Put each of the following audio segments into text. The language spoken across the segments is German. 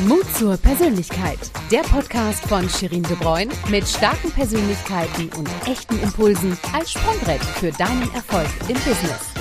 Mut zur Persönlichkeit. Der Podcast von Shirin De Bruyne mit starken Persönlichkeiten und echten Impulsen als Sprungbrett für deinen Erfolg im Business.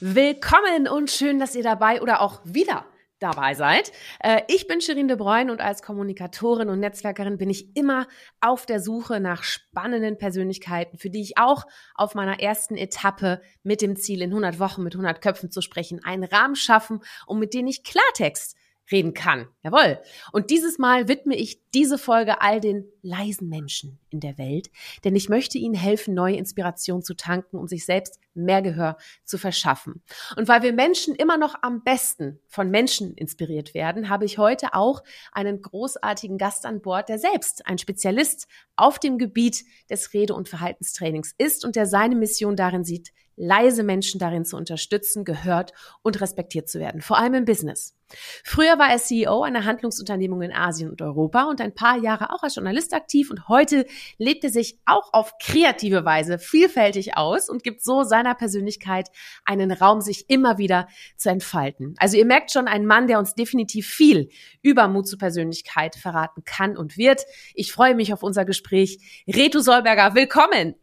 Willkommen und schön, dass ihr dabei oder auch wieder dabei seid. Äh, ich bin Shirin De Bruyne und als Kommunikatorin und Netzwerkerin bin ich immer auf der Suche nach spannenden Persönlichkeiten, für die ich auch auf meiner ersten Etappe mit dem Ziel, in 100 Wochen mit 100 Köpfen zu sprechen, einen Rahmen schaffen und mit denen ich Klartext reden kann. Jawohl. Und dieses Mal widme ich diese Folge all den leisen Menschen in der Welt, denn ich möchte ihnen helfen, neue Inspiration zu tanken, um sich selbst mehr Gehör zu verschaffen. Und weil wir Menschen immer noch am besten von Menschen inspiriert werden, habe ich heute auch einen großartigen Gast an Bord, der selbst ein Spezialist auf dem Gebiet des Rede- und Verhaltenstrainings ist und der seine Mission darin sieht, leise Menschen darin zu unterstützen, gehört und respektiert zu werden, vor allem im Business. Früher war er CEO einer Handlungsunternehmung in Asien und Europa und ein paar Jahre auch als Journalist aktiv und heute lebt er sich auch auf kreative Weise vielfältig aus und gibt so seiner Persönlichkeit einen Raum, sich immer wieder zu entfalten. Also ihr merkt schon, ein Mann, der uns definitiv viel über Mut zur Persönlichkeit verraten kann und wird. Ich freue mich auf unser Gespräch. Retu Solberger, willkommen.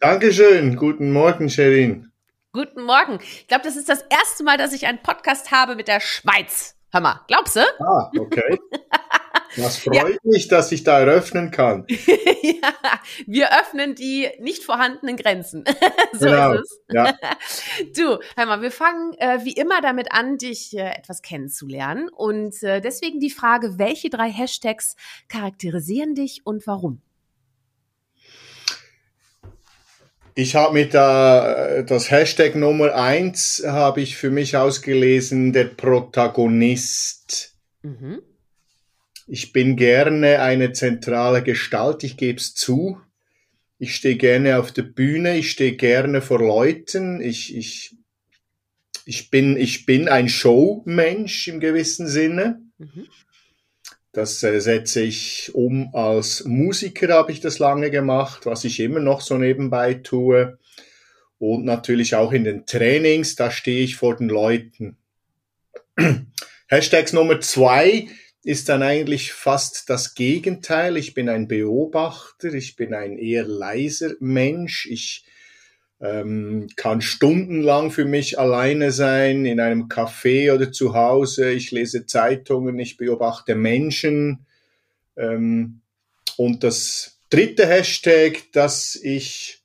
Dankeschön. Guten Morgen, Sherin. Guten Morgen. Ich glaube, das ist das erste Mal, dass ich einen Podcast habe mit der Schweiz. Hör mal, glaubst du? Ah, okay. Das freut ja. mich, dass ich da eröffnen kann. ja, wir öffnen die nicht vorhandenen Grenzen. so genau. ist es. Ja. Du, hör mal, wir fangen äh, wie immer damit an, dich äh, etwas kennenzulernen. Und äh, deswegen die Frage, welche drei Hashtags charakterisieren dich und warum? Ich habe mit äh, das Hashtag Nummer eins habe ich für mich ausgelesen, der Protagonist. Mhm. Ich bin gerne eine zentrale Gestalt, ich gebe es zu. Ich stehe gerne auf der Bühne, ich stehe gerne vor Leuten, ich, ich, ich, bin, ich bin ein Showmensch im gewissen Sinne. Mhm. Das äh, setze ich um als Musiker, habe ich das lange gemacht, was ich immer noch so nebenbei tue. Und natürlich auch in den Trainings, da stehe ich vor den Leuten. Hashtags Nummer zwei ist dann eigentlich fast das Gegenteil. Ich bin ein Beobachter, ich bin ein eher leiser Mensch. Ich ähm, kann stundenlang für mich alleine sein, in einem Café oder zu Hause. Ich lese Zeitungen, ich beobachte Menschen. Ähm, und das dritte Hashtag, das ich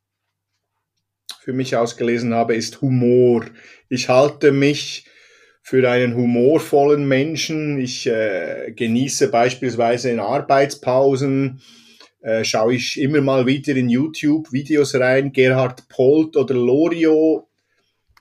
für mich ausgelesen habe, ist Humor. Ich halte mich für einen humorvollen Menschen. Ich äh, genieße beispielsweise in Arbeitspausen äh, schaue ich immer mal wieder in YouTube Videos rein, Gerhard Polt oder Lorio.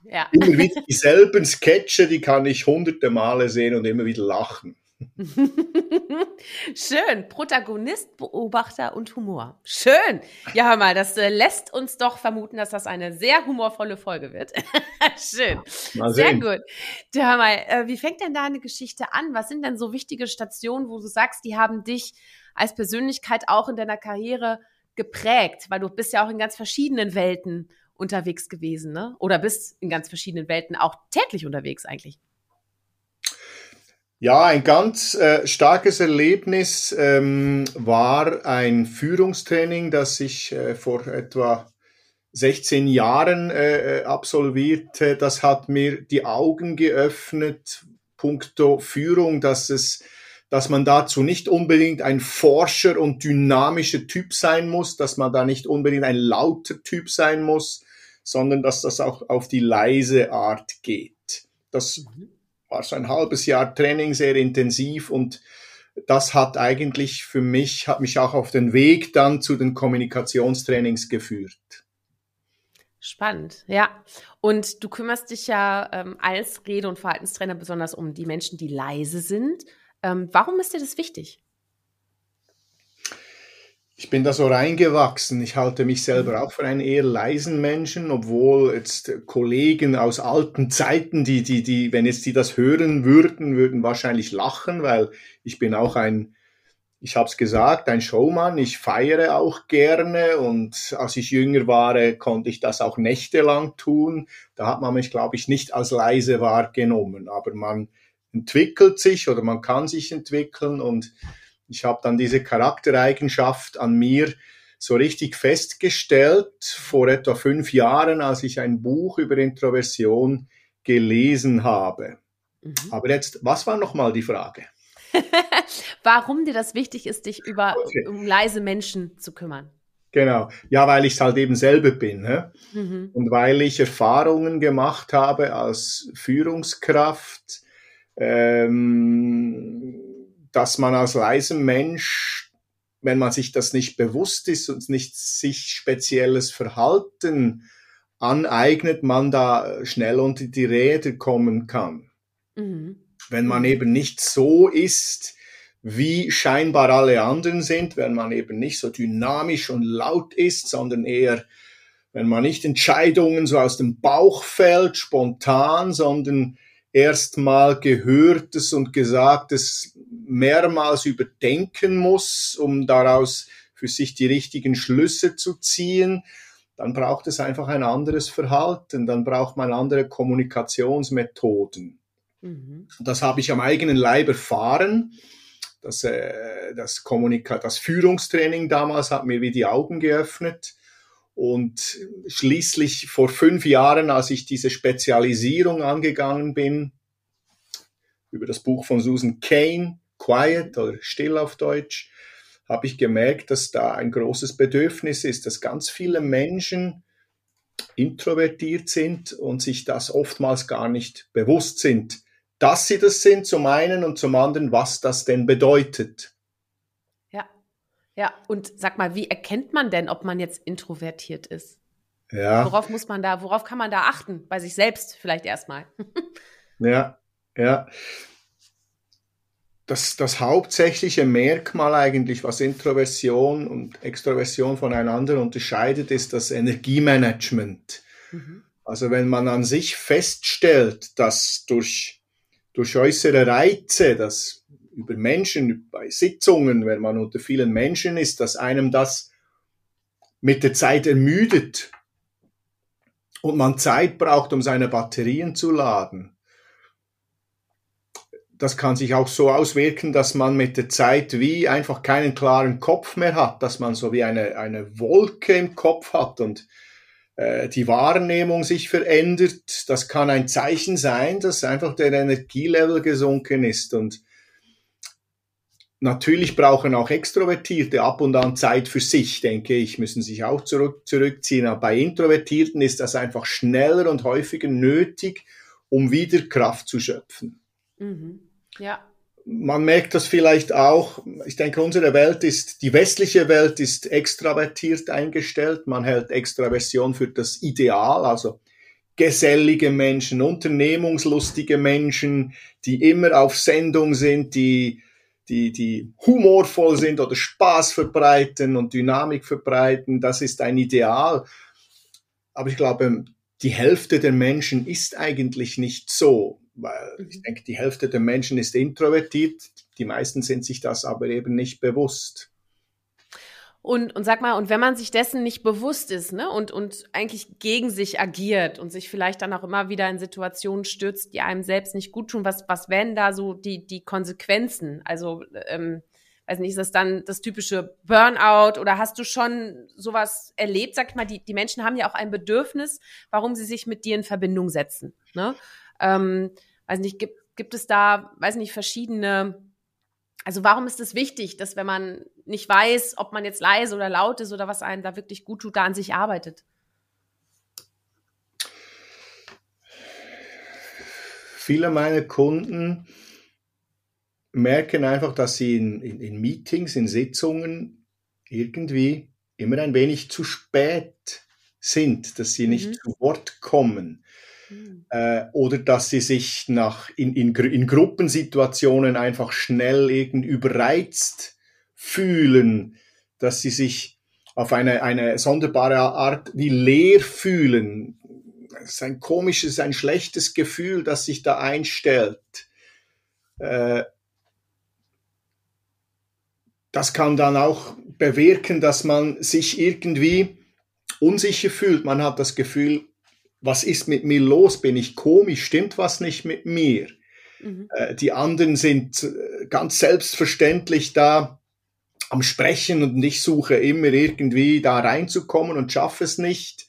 Ja. Immer wieder dieselben Sketche, die kann ich hunderte Male sehen und immer wieder lachen. Schön. Protagonist, Beobachter und Humor. Schön. Ja, hör mal, das äh, lässt uns doch vermuten, dass das eine sehr humorvolle Folge wird. Schön. Sehr gut. Du, hör mal, äh, wie fängt denn deine Geschichte an? Was sind denn so wichtige Stationen, wo du sagst, die haben dich als Persönlichkeit auch in deiner Karriere geprägt? Weil du bist ja auch in ganz verschiedenen Welten unterwegs gewesen, ne? Oder bist in ganz verschiedenen Welten auch täglich unterwegs eigentlich. Ja, ein ganz äh, starkes Erlebnis ähm, war ein Führungstraining, das ich äh, vor etwa 16 Jahren äh, äh, absolvierte. Das hat mir die Augen geöffnet, puncto Führung, dass es dass man dazu nicht unbedingt ein forscher und dynamischer Typ sein muss, dass man da nicht unbedingt ein lauter Typ sein muss, sondern dass das auch auf die leise Art geht. Das mhm. war so ein halbes Jahr Training, sehr intensiv und das hat eigentlich für mich, hat mich auch auf den Weg dann zu den Kommunikationstrainings geführt. Spannend, ja. Und du kümmerst dich ja ähm, als Rede- und Verhaltenstrainer besonders um die Menschen, die leise sind. Ähm, warum ist dir das wichtig? Ich bin da so reingewachsen. Ich halte mich selber auch für einen eher leisen Menschen, obwohl jetzt Kollegen aus alten Zeiten, die, die, die, wenn jetzt die das hören würden, würden wahrscheinlich lachen, weil ich bin auch ein, ich habe es gesagt, ein Showmann. Ich feiere auch gerne und als ich jünger war, konnte ich das auch nächtelang tun. Da hat man mich, glaube ich, nicht als leise wahrgenommen, aber man entwickelt sich oder man kann sich entwickeln und ich habe dann diese Charaktereigenschaft an mir so richtig festgestellt vor etwa fünf Jahren, als ich ein Buch über Introversion gelesen habe. Mhm. Aber jetzt, was war nochmal die Frage? Warum dir das wichtig ist, dich über okay. um leise Menschen zu kümmern? Genau. Ja, weil ich es halt eben selber bin. Ne? Mhm. Und weil ich Erfahrungen gemacht habe als Führungskraft, ähm, dass man als leiser Mensch, wenn man sich das nicht bewusst ist und nicht sich spezielles Verhalten aneignet, man da schnell unter die Räder kommen kann. Mhm. Wenn man eben nicht so ist, wie scheinbar alle anderen sind, wenn man eben nicht so dynamisch und laut ist, sondern eher, wenn man nicht Entscheidungen so aus dem Bauch fällt, spontan, sondern erstmal Gehörtes und Gesagtes mehrmals überdenken muss, um daraus für sich die richtigen Schlüsse zu ziehen, dann braucht es einfach ein anderes Verhalten, dann braucht man andere Kommunikationsmethoden. Mhm. Das habe ich am eigenen Leib erfahren das, äh, das, Kommunika das Führungstraining damals hat mir wie die Augen geöffnet. Und schließlich vor fünf Jahren, als ich diese Spezialisierung angegangen bin, über das Buch von Susan Kane, Quiet oder Still auf Deutsch, habe ich gemerkt, dass da ein großes Bedürfnis ist, dass ganz viele Menschen introvertiert sind und sich das oftmals gar nicht bewusst sind dass sie das sind zum einen und zum anderen, was das denn bedeutet. Ja. Und sag mal, wie erkennt man denn, ob man jetzt introvertiert ist? Ja. Worauf muss man da, worauf kann man da achten? Bei sich selbst vielleicht erstmal. ja, ja. Das, das hauptsächliche Merkmal eigentlich, was Introversion und Extroversion voneinander unterscheidet, ist das Energiemanagement. Mhm. Also wenn man an sich feststellt, dass durch durch äußere Reize, dass über Menschen, bei Sitzungen, wenn man unter vielen Menschen ist, dass einem das mit der Zeit ermüdet und man Zeit braucht, um seine Batterien zu laden. Das kann sich auch so auswirken, dass man mit der Zeit wie einfach keinen klaren Kopf mehr hat, dass man so wie eine, eine Wolke im Kopf hat und äh, die Wahrnehmung sich verändert. Das kann ein Zeichen sein, dass einfach der Energielevel gesunken ist. Und natürlich brauchen auch Extrovertierte ab und an Zeit für sich, denke ich, müssen sich auch zurück, zurückziehen. Aber bei Introvertierten ist das einfach schneller und häufiger nötig, um wieder Kraft zu schöpfen. Mhm. Ja man merkt das vielleicht auch. Ich denke, unsere Welt ist, die westliche Welt ist extravertiert eingestellt. Man hält Extraversion für das Ideal, also gesellige Menschen, unternehmungslustige Menschen, die immer auf Sendung sind, die, die, die humorvoll sind oder Spaß verbreiten und Dynamik verbreiten. Das ist ein Ideal. Aber ich glaube, die Hälfte der Menschen ist eigentlich nicht so weil mhm. ich denke, die Hälfte der Menschen ist introvertiert, die meisten sind sich das aber eben nicht bewusst. Und, und sag mal, und wenn man sich dessen nicht bewusst ist, ne, und, und eigentlich gegen sich agiert und sich vielleicht dann auch immer wieder in Situationen stürzt, die einem selbst nicht gut tun, was, was wären da so die, die Konsequenzen? Also, ähm, weiß nicht, ist das dann das typische Burnout oder hast du schon sowas erlebt? Sag ich mal, die, die Menschen haben ja auch ein Bedürfnis, warum sie sich mit dir in Verbindung setzen. Ne? Ähm, weiß nicht, gibt, gibt es da, weiß nicht, verschiedene, also warum ist es wichtig, dass wenn man nicht weiß, ob man jetzt leise oder laut ist oder was einem da wirklich gut tut, da an sich arbeitet? Viele meiner Kunden merken einfach, dass sie in, in, in Meetings, in Sitzungen irgendwie immer ein wenig zu spät sind, dass sie nicht mhm. zu Wort kommen. Mhm. Äh, oder dass sie sich nach, in, in, in Gruppensituationen einfach schnell irgendwie überreizt fühlen, dass sie sich auf eine, eine sonderbare Art wie leer fühlen. Das ist ein komisches, ein schlechtes Gefühl, das sich da einstellt. Äh, das kann dann auch bewirken, dass man sich irgendwie unsicher fühlt. Man hat das Gefühl, was ist mit mir los? Bin ich komisch? Stimmt was nicht mit mir? Mhm. Äh, die anderen sind äh, ganz selbstverständlich da am Sprechen und ich suche immer irgendwie da reinzukommen und schaffe es nicht.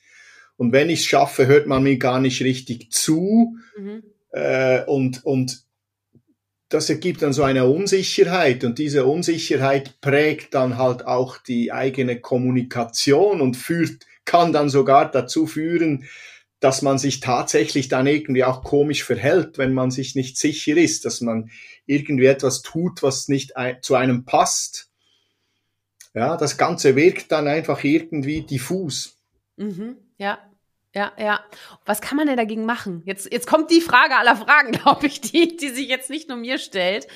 Und wenn ich es schaffe, hört man mir gar nicht richtig zu. Mhm. Äh, und, und das ergibt dann so eine Unsicherheit und diese Unsicherheit prägt dann halt auch die eigene Kommunikation und führt, kann dann sogar dazu führen, dass man sich tatsächlich dann irgendwie auch komisch verhält, wenn man sich nicht sicher ist, dass man irgendwie etwas tut, was nicht zu einem passt. Ja, das Ganze wirkt dann einfach irgendwie diffus. Mhm, ja. Ja, ja. Was kann man denn dagegen machen? Jetzt, jetzt kommt die Frage aller Fragen, glaube ich, die, die sich jetzt nicht nur mir stellt.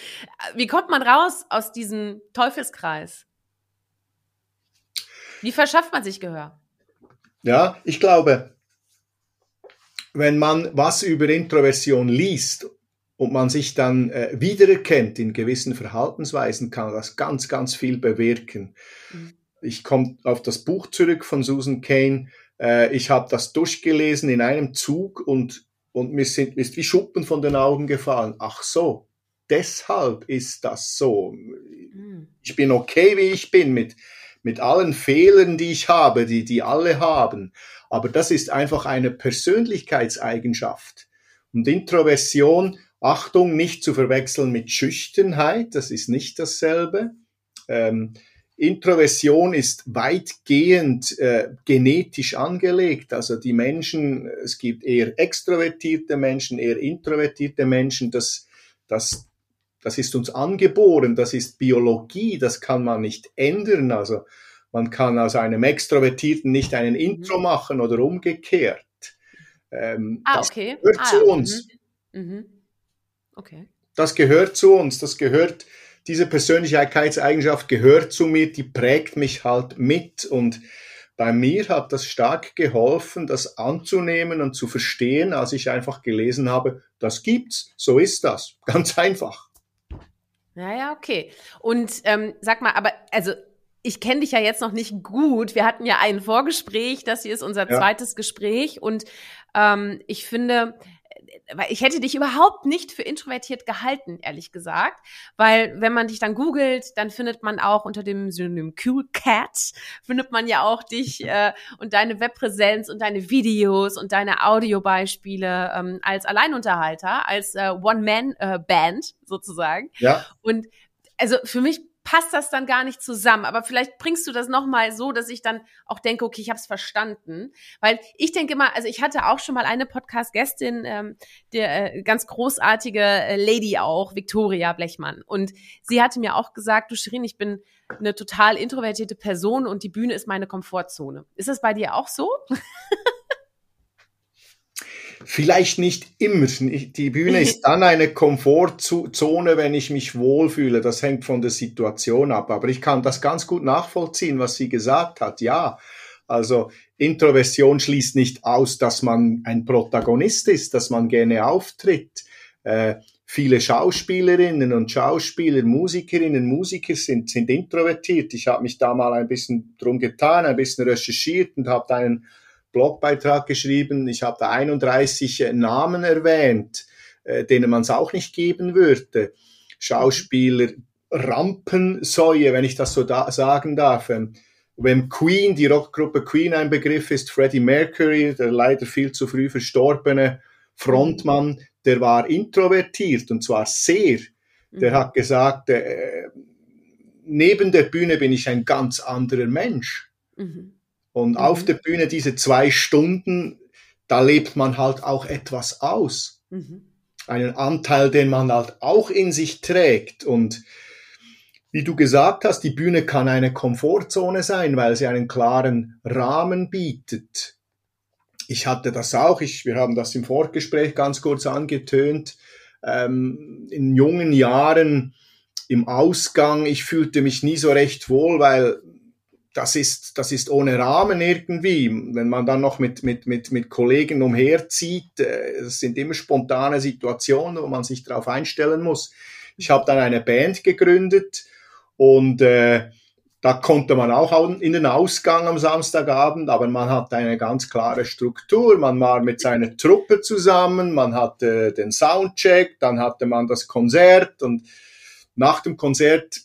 Wie kommt man raus aus diesem Teufelskreis? Wie verschafft man sich Gehör? Ja, ich glaube, wenn man was über Introversion liest und man sich dann äh, wiedererkennt in gewissen Verhaltensweisen, kann das ganz, ganz viel bewirken. Mhm. Ich komme auf das Buch zurück von Susan Kane, äh, ich habe das durchgelesen in einem Zug und, und mir, sind, mir ist wie Schuppen von den Augen gefallen. Ach so, deshalb ist das so. Hm. Ich bin okay, wie ich bin, mit, mit allen Fehlern, die ich habe, die, die alle haben. Aber das ist einfach eine Persönlichkeitseigenschaft. Und Introversion, Achtung, nicht zu verwechseln mit Schüchternheit, das ist nicht dasselbe. Ähm, Introversion ist weitgehend äh, genetisch angelegt. Also die Menschen, es gibt eher extrovertierte Menschen, eher introvertierte Menschen. Das, das, das ist uns angeboren, das ist Biologie, das kann man nicht ändern. Also man kann aus einem Extrovertierten nicht einen Intro mhm. machen oder umgekehrt. Ähm, ah, das okay. gehört ah, zu uns. Mhm. Mhm. Okay. Das gehört zu uns, das gehört diese Persönlichkeitseigenschaft gehört zu mir, die prägt mich halt mit und bei mir hat das stark geholfen, das anzunehmen und zu verstehen, als ich einfach gelesen habe, das gibt's, so ist das, ganz einfach. Naja, okay. Und ähm, sag mal, aber also ich kenne dich ja jetzt noch nicht gut. Wir hatten ja ein Vorgespräch, das hier ist unser ja. zweites Gespräch und ähm, ich finde, weil ich hätte dich überhaupt nicht für introvertiert gehalten, ehrlich gesagt. Weil wenn man dich dann googelt, dann findet man auch unter dem Synonym Cool Cat, findet man ja auch dich äh, und deine Webpräsenz und deine Videos und deine Audiobeispiele ähm, als Alleinunterhalter, als äh, One-Man-Band sozusagen. Ja. Und also für mich passt das dann gar nicht zusammen. Aber vielleicht bringst du das nochmal so, dass ich dann auch denke, okay, ich habe es verstanden. Weil ich denke mal, also ich hatte auch schon mal eine Podcast-Gästin, ähm, der äh, ganz großartige äh, Lady auch, Victoria Blechmann. Und sie hatte mir auch gesagt, du Shirin, ich bin eine total introvertierte Person und die Bühne ist meine Komfortzone. Ist das bei dir auch so? Vielleicht nicht immer. Die Bühne ist dann eine Komfortzone, wenn ich mich wohlfühle. Das hängt von der Situation ab. Aber ich kann das ganz gut nachvollziehen, was sie gesagt hat. Ja, also Introversion schließt nicht aus, dass man ein Protagonist ist, dass man gerne auftritt. Äh, viele Schauspielerinnen und Schauspieler, Musikerinnen, Musiker sind, sind introvertiert. Ich habe mich da mal ein bisschen drum getan, ein bisschen recherchiert und habe einen Blogbeitrag geschrieben. Ich habe da 31 äh, Namen erwähnt, äh, denen man es auch nicht geben würde. Schauspieler, Rampensäue, wenn ich das so da sagen darf. Ähm, wenn Queen, die Rockgruppe Queen ein Begriff ist, Freddie Mercury, der leider viel zu früh verstorbene Frontmann, der war introvertiert und zwar sehr. Der mhm. hat gesagt, äh, neben der Bühne bin ich ein ganz anderer Mensch. Mhm. Und mhm. auf der Bühne diese zwei Stunden, da lebt man halt auch etwas aus. Mhm. Einen Anteil, den man halt auch in sich trägt. Und wie du gesagt hast, die Bühne kann eine Komfortzone sein, weil sie einen klaren Rahmen bietet. Ich hatte das auch, ich, wir haben das im Vorgespräch ganz kurz angetönt. Ähm, in jungen Jahren im Ausgang, ich fühlte mich nie so recht wohl, weil das ist, das ist ohne Rahmen irgendwie. Wenn man dann noch mit, mit, mit, mit Kollegen umherzieht, äh, es sind immer spontane Situationen, wo man sich darauf einstellen muss. Ich habe dann eine Band gegründet und äh, da konnte man auch in den Ausgang am Samstagabend, aber man hat eine ganz klare Struktur. Man war mit seiner Truppe zusammen, man hatte den Soundcheck, dann hatte man das Konzert und nach dem Konzert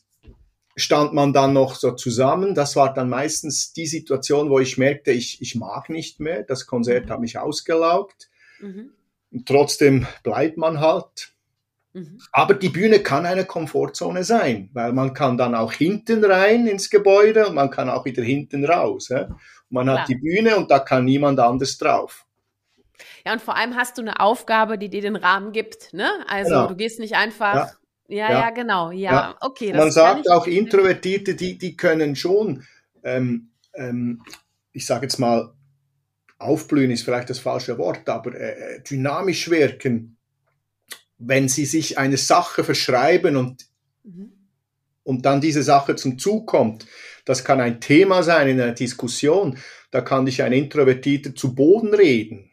stand man dann noch so zusammen. Das war dann meistens die Situation, wo ich merkte, ich, ich mag nicht mehr. Das Konzert mhm. hat mich ausgelaugt. Mhm. Trotzdem bleibt man halt. Mhm. Aber die Bühne kann eine Komfortzone sein, weil man kann dann auch hinten rein ins Gebäude und man kann auch wieder hinten raus. Ja? Man Klar. hat die Bühne und da kann niemand anders drauf. Ja, und vor allem hast du eine Aufgabe, die dir den Rahmen gibt. Ne? Also genau. du gehst nicht einfach. Ja. Ja, ja, ja, genau. Ja, ja. okay. Man sagt auch, Introvertierte, die, die können schon, ähm, ähm, ich sage jetzt mal, aufblühen ist vielleicht das falsche Wort, aber äh, äh dynamisch wirken wenn sie sich eine Sache verschreiben und, mhm. und dann diese Sache zum Zug kommt, das kann ein Thema sein in einer Diskussion, da kann dich ein Introvertierter zu Boden reden.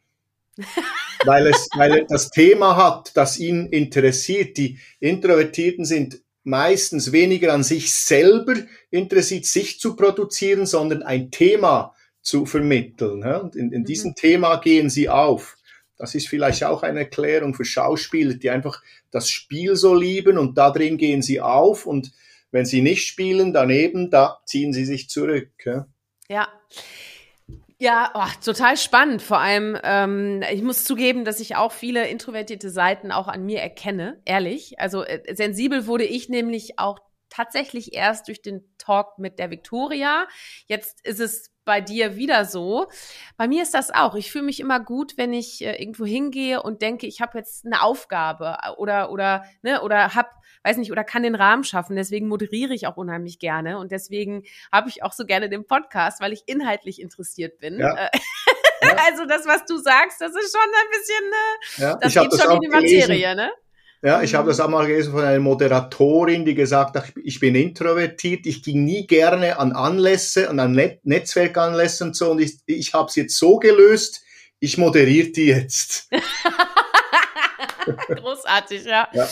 weil, es, weil er das Thema hat, das ihn interessiert. Die Introvertierten sind meistens weniger an sich selber interessiert, sich zu produzieren, sondern ein Thema zu vermitteln. Und in, in mhm. diesem Thema gehen sie auf. Das ist vielleicht auch eine Erklärung für Schauspieler, die einfach das Spiel so lieben und da drin gehen sie auf und wenn sie nicht spielen, daneben, da ziehen sie sich zurück. Ja. Ja. Oh, total spannend. Vor allem, ähm, ich muss zugeben, dass ich auch viele introvertierte Seiten auch an mir erkenne, ehrlich. Also äh, sensibel wurde ich nämlich auch tatsächlich erst durch den Talk mit der Victoria. Jetzt ist es bei dir wieder so. Bei mir ist das auch. Ich fühle mich immer gut, wenn ich äh, irgendwo hingehe und denke, ich habe jetzt eine Aufgabe oder oder ne oder hab, weiß nicht, oder kann den Rahmen schaffen. Deswegen moderiere ich auch unheimlich gerne und deswegen habe ich auch so gerne den Podcast, weil ich inhaltlich interessiert bin. Ja. Äh, ja. Also das, was du sagst, das ist schon ein bisschen, äh, ja, das geht schon in die Materie, gelesen. ne? Ja, ich habe das auch mal gelesen von einer Moderatorin, die gesagt hat, ich bin introvertiert, ich ging nie gerne an Anlässe und an Net Netzwerkanlässe und so und ich, ich habe es jetzt so gelöst, ich moderiere die jetzt. Großartig, ja. ja.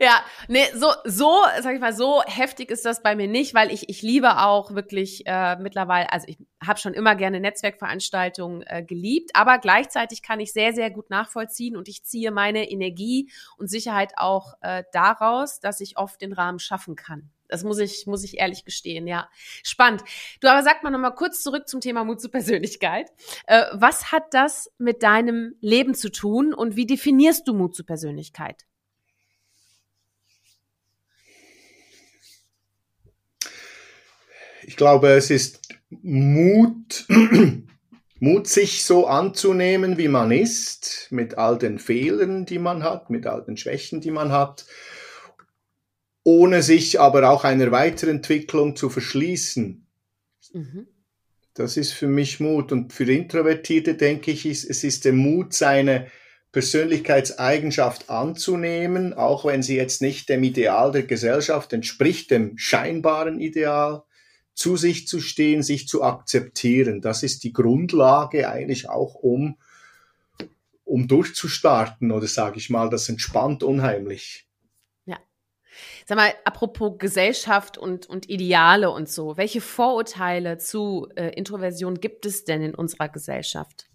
Ja, nee, so, so, sag ich mal, so heftig ist das bei mir nicht, weil ich, ich liebe auch wirklich äh, mittlerweile, also ich habe schon immer gerne Netzwerkveranstaltungen äh, geliebt, aber gleichzeitig kann ich sehr, sehr gut nachvollziehen und ich ziehe meine Energie und Sicherheit auch äh, daraus, dass ich oft den Rahmen schaffen kann. Das muss ich, muss ich ehrlich gestehen, ja. Spannend. Du aber sag mal nochmal kurz zurück zum Thema Mut zur Persönlichkeit. Äh, was hat das mit deinem Leben zu tun und wie definierst du Mut zur Persönlichkeit? Ich glaube, es ist Mut, Mut, sich so anzunehmen, wie man ist, mit all den Fehlern, die man hat, mit all den Schwächen, die man hat ohne sich aber auch einer Weiterentwicklung zu verschließen. Mhm. Das ist für mich Mut. Und für Introvertierte denke ich, es ist der Mut, seine Persönlichkeitseigenschaft anzunehmen, auch wenn sie jetzt nicht dem Ideal der Gesellschaft entspricht, dem scheinbaren Ideal, zu sich zu stehen, sich zu akzeptieren. Das ist die Grundlage eigentlich auch, um, um durchzustarten oder sage ich mal, das entspannt unheimlich. Sag mal, apropos Gesellschaft und, und Ideale und so, welche Vorurteile zu äh, Introversion gibt es denn in unserer Gesellschaft?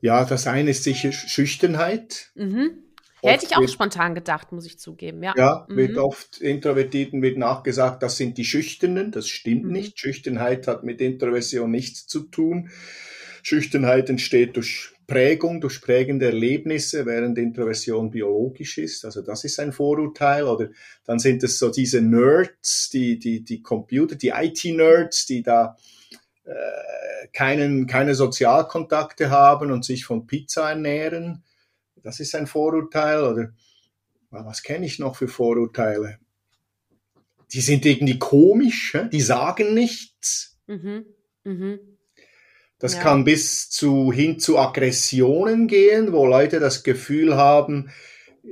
Ja, das eine ist sicher Schüchternheit. Mhm. Ja, hätte ich auch wird, spontan gedacht, muss ich zugeben. Ja, ja mhm. wird oft Introvertierten wird nachgesagt, das sind die Schüchternen. Das stimmt mhm. nicht. Schüchternheit hat mit Introversion nichts zu tun. Schüchternheit entsteht durch Prägung, durch prägende Erlebnisse, während Introversion biologisch ist. Also das ist ein Vorurteil. Oder dann sind es so diese Nerds, die, die, die Computer, die IT-Nerds, die da äh, keinen, keine Sozialkontakte haben und sich von Pizza ernähren. Das ist ein Vorurteil. Oder was kenne ich noch für Vorurteile? Die sind irgendwie komisch, die sagen nichts. Mhm. Mhm. Das ja. kann bis zu, hin zu Aggressionen gehen, wo Leute das Gefühl haben,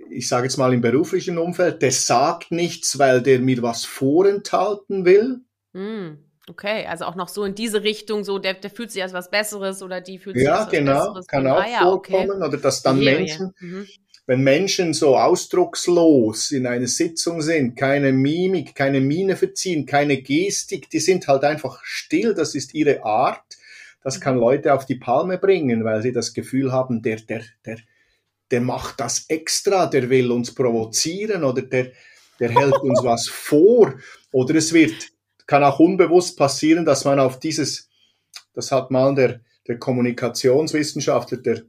ich sage jetzt mal im beruflichen Umfeld, der sagt nichts, weil der mir was vorenthalten will. Hm, okay, also auch noch so in diese Richtung, so der, der fühlt sich als was Besseres oder die fühlt sich ja, als was genau, Besseres. Ja, genau, kann auch ah, vorkommen. Okay. Oder dass dann Menschen, mhm. wenn Menschen so ausdruckslos in einer Sitzung sind, keine Mimik, keine Miene verziehen, keine Gestik, die sind halt einfach still, das ist ihre Art. Das kann Leute auf die Palme bringen, weil sie das Gefühl haben, der, der, der, der macht das extra, der will uns provozieren oder der, der hält uns was vor. Oder es wird, kann auch unbewusst passieren, dass man auf dieses, das hat mal der, der Kommunikationswissenschaftler, der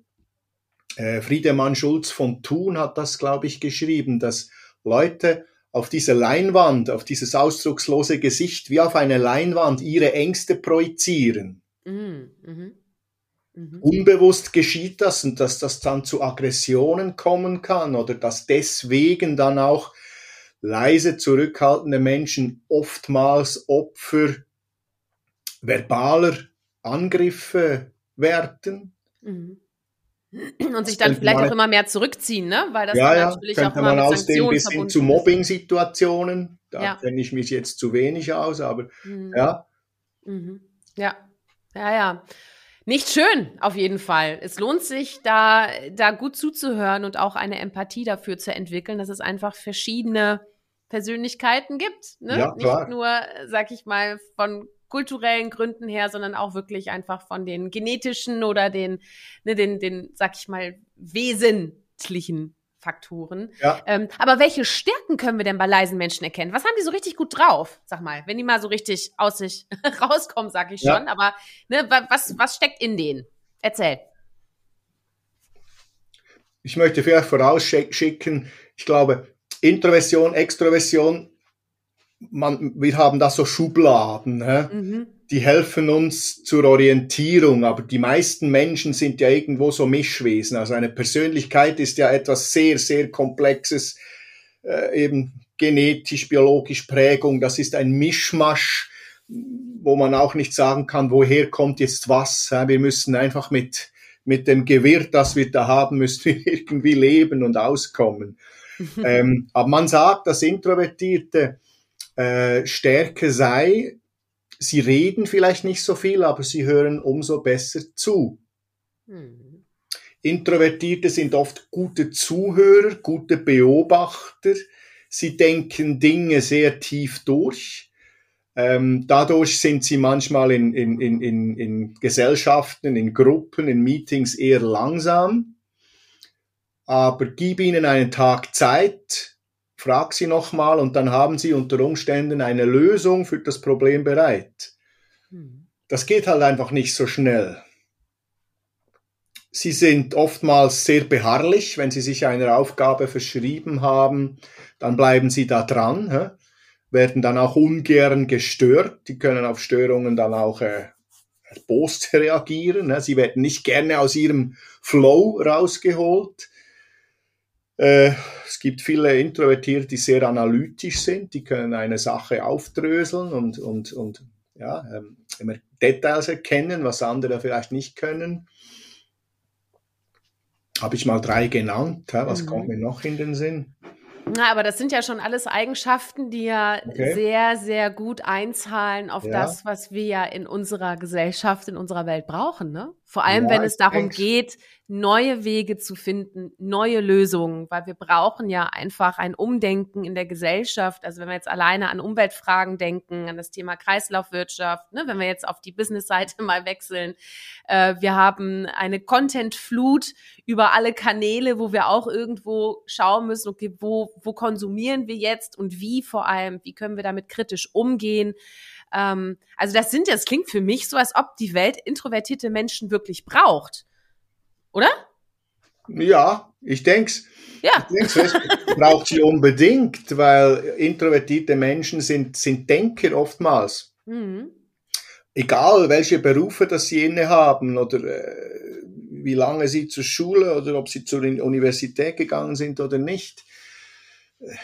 äh, Friedemann Schulz von Thun hat das, glaube ich, geschrieben, dass Leute auf diese Leinwand, auf dieses ausdruckslose Gesicht, wie auf eine Leinwand ihre Ängste projizieren. Mhm. Mhm. Mhm. Unbewusst geschieht das und dass das dann zu Aggressionen kommen kann oder dass deswegen dann auch leise zurückhaltende Menschen oftmals Opfer verbaler Angriffe werden. Mhm. Und sich dann vielleicht man, auch immer mehr zurückziehen, ne? Weil das ja, natürlich ja, auch man mit ausdehnen bis hin zu Mobbing-Situationen. Da ja. kenne ich mich jetzt zu wenig aus, aber mhm. ja. Mhm. Ja, ja, ja. Nicht schön, auf jeden Fall. Es lohnt sich, da, da gut zuzuhören und auch eine Empathie dafür zu entwickeln, dass es einfach verschiedene Persönlichkeiten gibt. Ne? Ja, klar. Nicht nur, sag ich mal, von kulturellen Gründen her, sondern auch wirklich einfach von den genetischen oder den, ne, den, den, sag ich mal, wesentlichen Faktoren. Ja. Ähm, aber welche Stärken können wir denn bei leisen Menschen erkennen? Was haben die so richtig gut drauf? Sag mal, wenn die mal so richtig aus sich rauskommen, sag ich schon. Ja. Aber ne, was, was steckt in denen? Erzähl. Ich möchte vielleicht vorausschicken, ich glaube, Introversion, Extroversion, man, wir haben da so Schubladen, mhm. Die helfen uns zur Orientierung, aber die meisten Menschen sind ja irgendwo so Mischwesen. Also eine Persönlichkeit ist ja etwas sehr, sehr Komplexes, äh, eben genetisch, biologisch Prägung, das ist ein Mischmasch, wo man auch nicht sagen kann, woher kommt jetzt was. Wir müssen einfach mit, mit dem Gewirr, das wir da haben, müssen wir irgendwie leben und auskommen. ähm, aber man sagt, dass Introvertierte äh, Stärke sei, sie reden vielleicht nicht so viel, aber sie hören umso besser zu. Mhm. Introvertierte sind oft gute Zuhörer, gute Beobachter. Sie denken Dinge sehr tief durch. Ähm, dadurch sind sie manchmal in, in, in, in Gesellschaften, in Gruppen, in Meetings eher langsam aber gib ihnen einen Tag Zeit, frag sie nochmal und dann haben sie unter Umständen eine Lösung für das Problem bereit. Hm. Das geht halt einfach nicht so schnell. Sie sind oftmals sehr beharrlich, wenn sie sich einer Aufgabe verschrieben haben, dann bleiben sie da dran, hä? werden dann auch ungern gestört, die können auf Störungen dann auch äh, erbost reagieren, hä? sie werden nicht gerne aus ihrem Flow rausgeholt. Äh, es gibt viele Introvertierte, die sehr analytisch sind, die können eine Sache aufdröseln und, und, und ja, ähm, immer Details erkennen, was andere vielleicht nicht können. Habe ich mal drei genannt. Was mhm. kommt mir noch in den Sinn? Na, aber das sind ja schon alles Eigenschaften, die ja okay. sehr, sehr gut einzahlen auf ja. das, was wir ja in unserer Gesellschaft, in unserer Welt brauchen. Ne? Vor allem, ja, wenn es darum geht, neue Wege zu finden, neue Lösungen, weil wir brauchen ja einfach ein Umdenken in der Gesellschaft. Also wenn wir jetzt alleine an Umweltfragen denken, an das Thema Kreislaufwirtschaft, ne, wenn wir jetzt auf die Business-Seite mal wechseln, äh, wir haben eine Content-Flut über alle Kanäle, wo wir auch irgendwo schauen müssen, okay, wo, wo konsumieren wir jetzt und wie vor allem, wie können wir damit kritisch umgehen. Ähm, also das sind, das klingt für mich so, als ob die Welt introvertierte Menschen wirklich braucht oder? Ja, ich denk's. Ja. Ich denk's, es braucht sie unbedingt, weil introvertierte Menschen sind, sind Denker oftmals. Mhm. Egal, welche Berufe das sie innehaben oder äh, wie lange sie zur Schule oder ob sie zur Universität gegangen sind oder nicht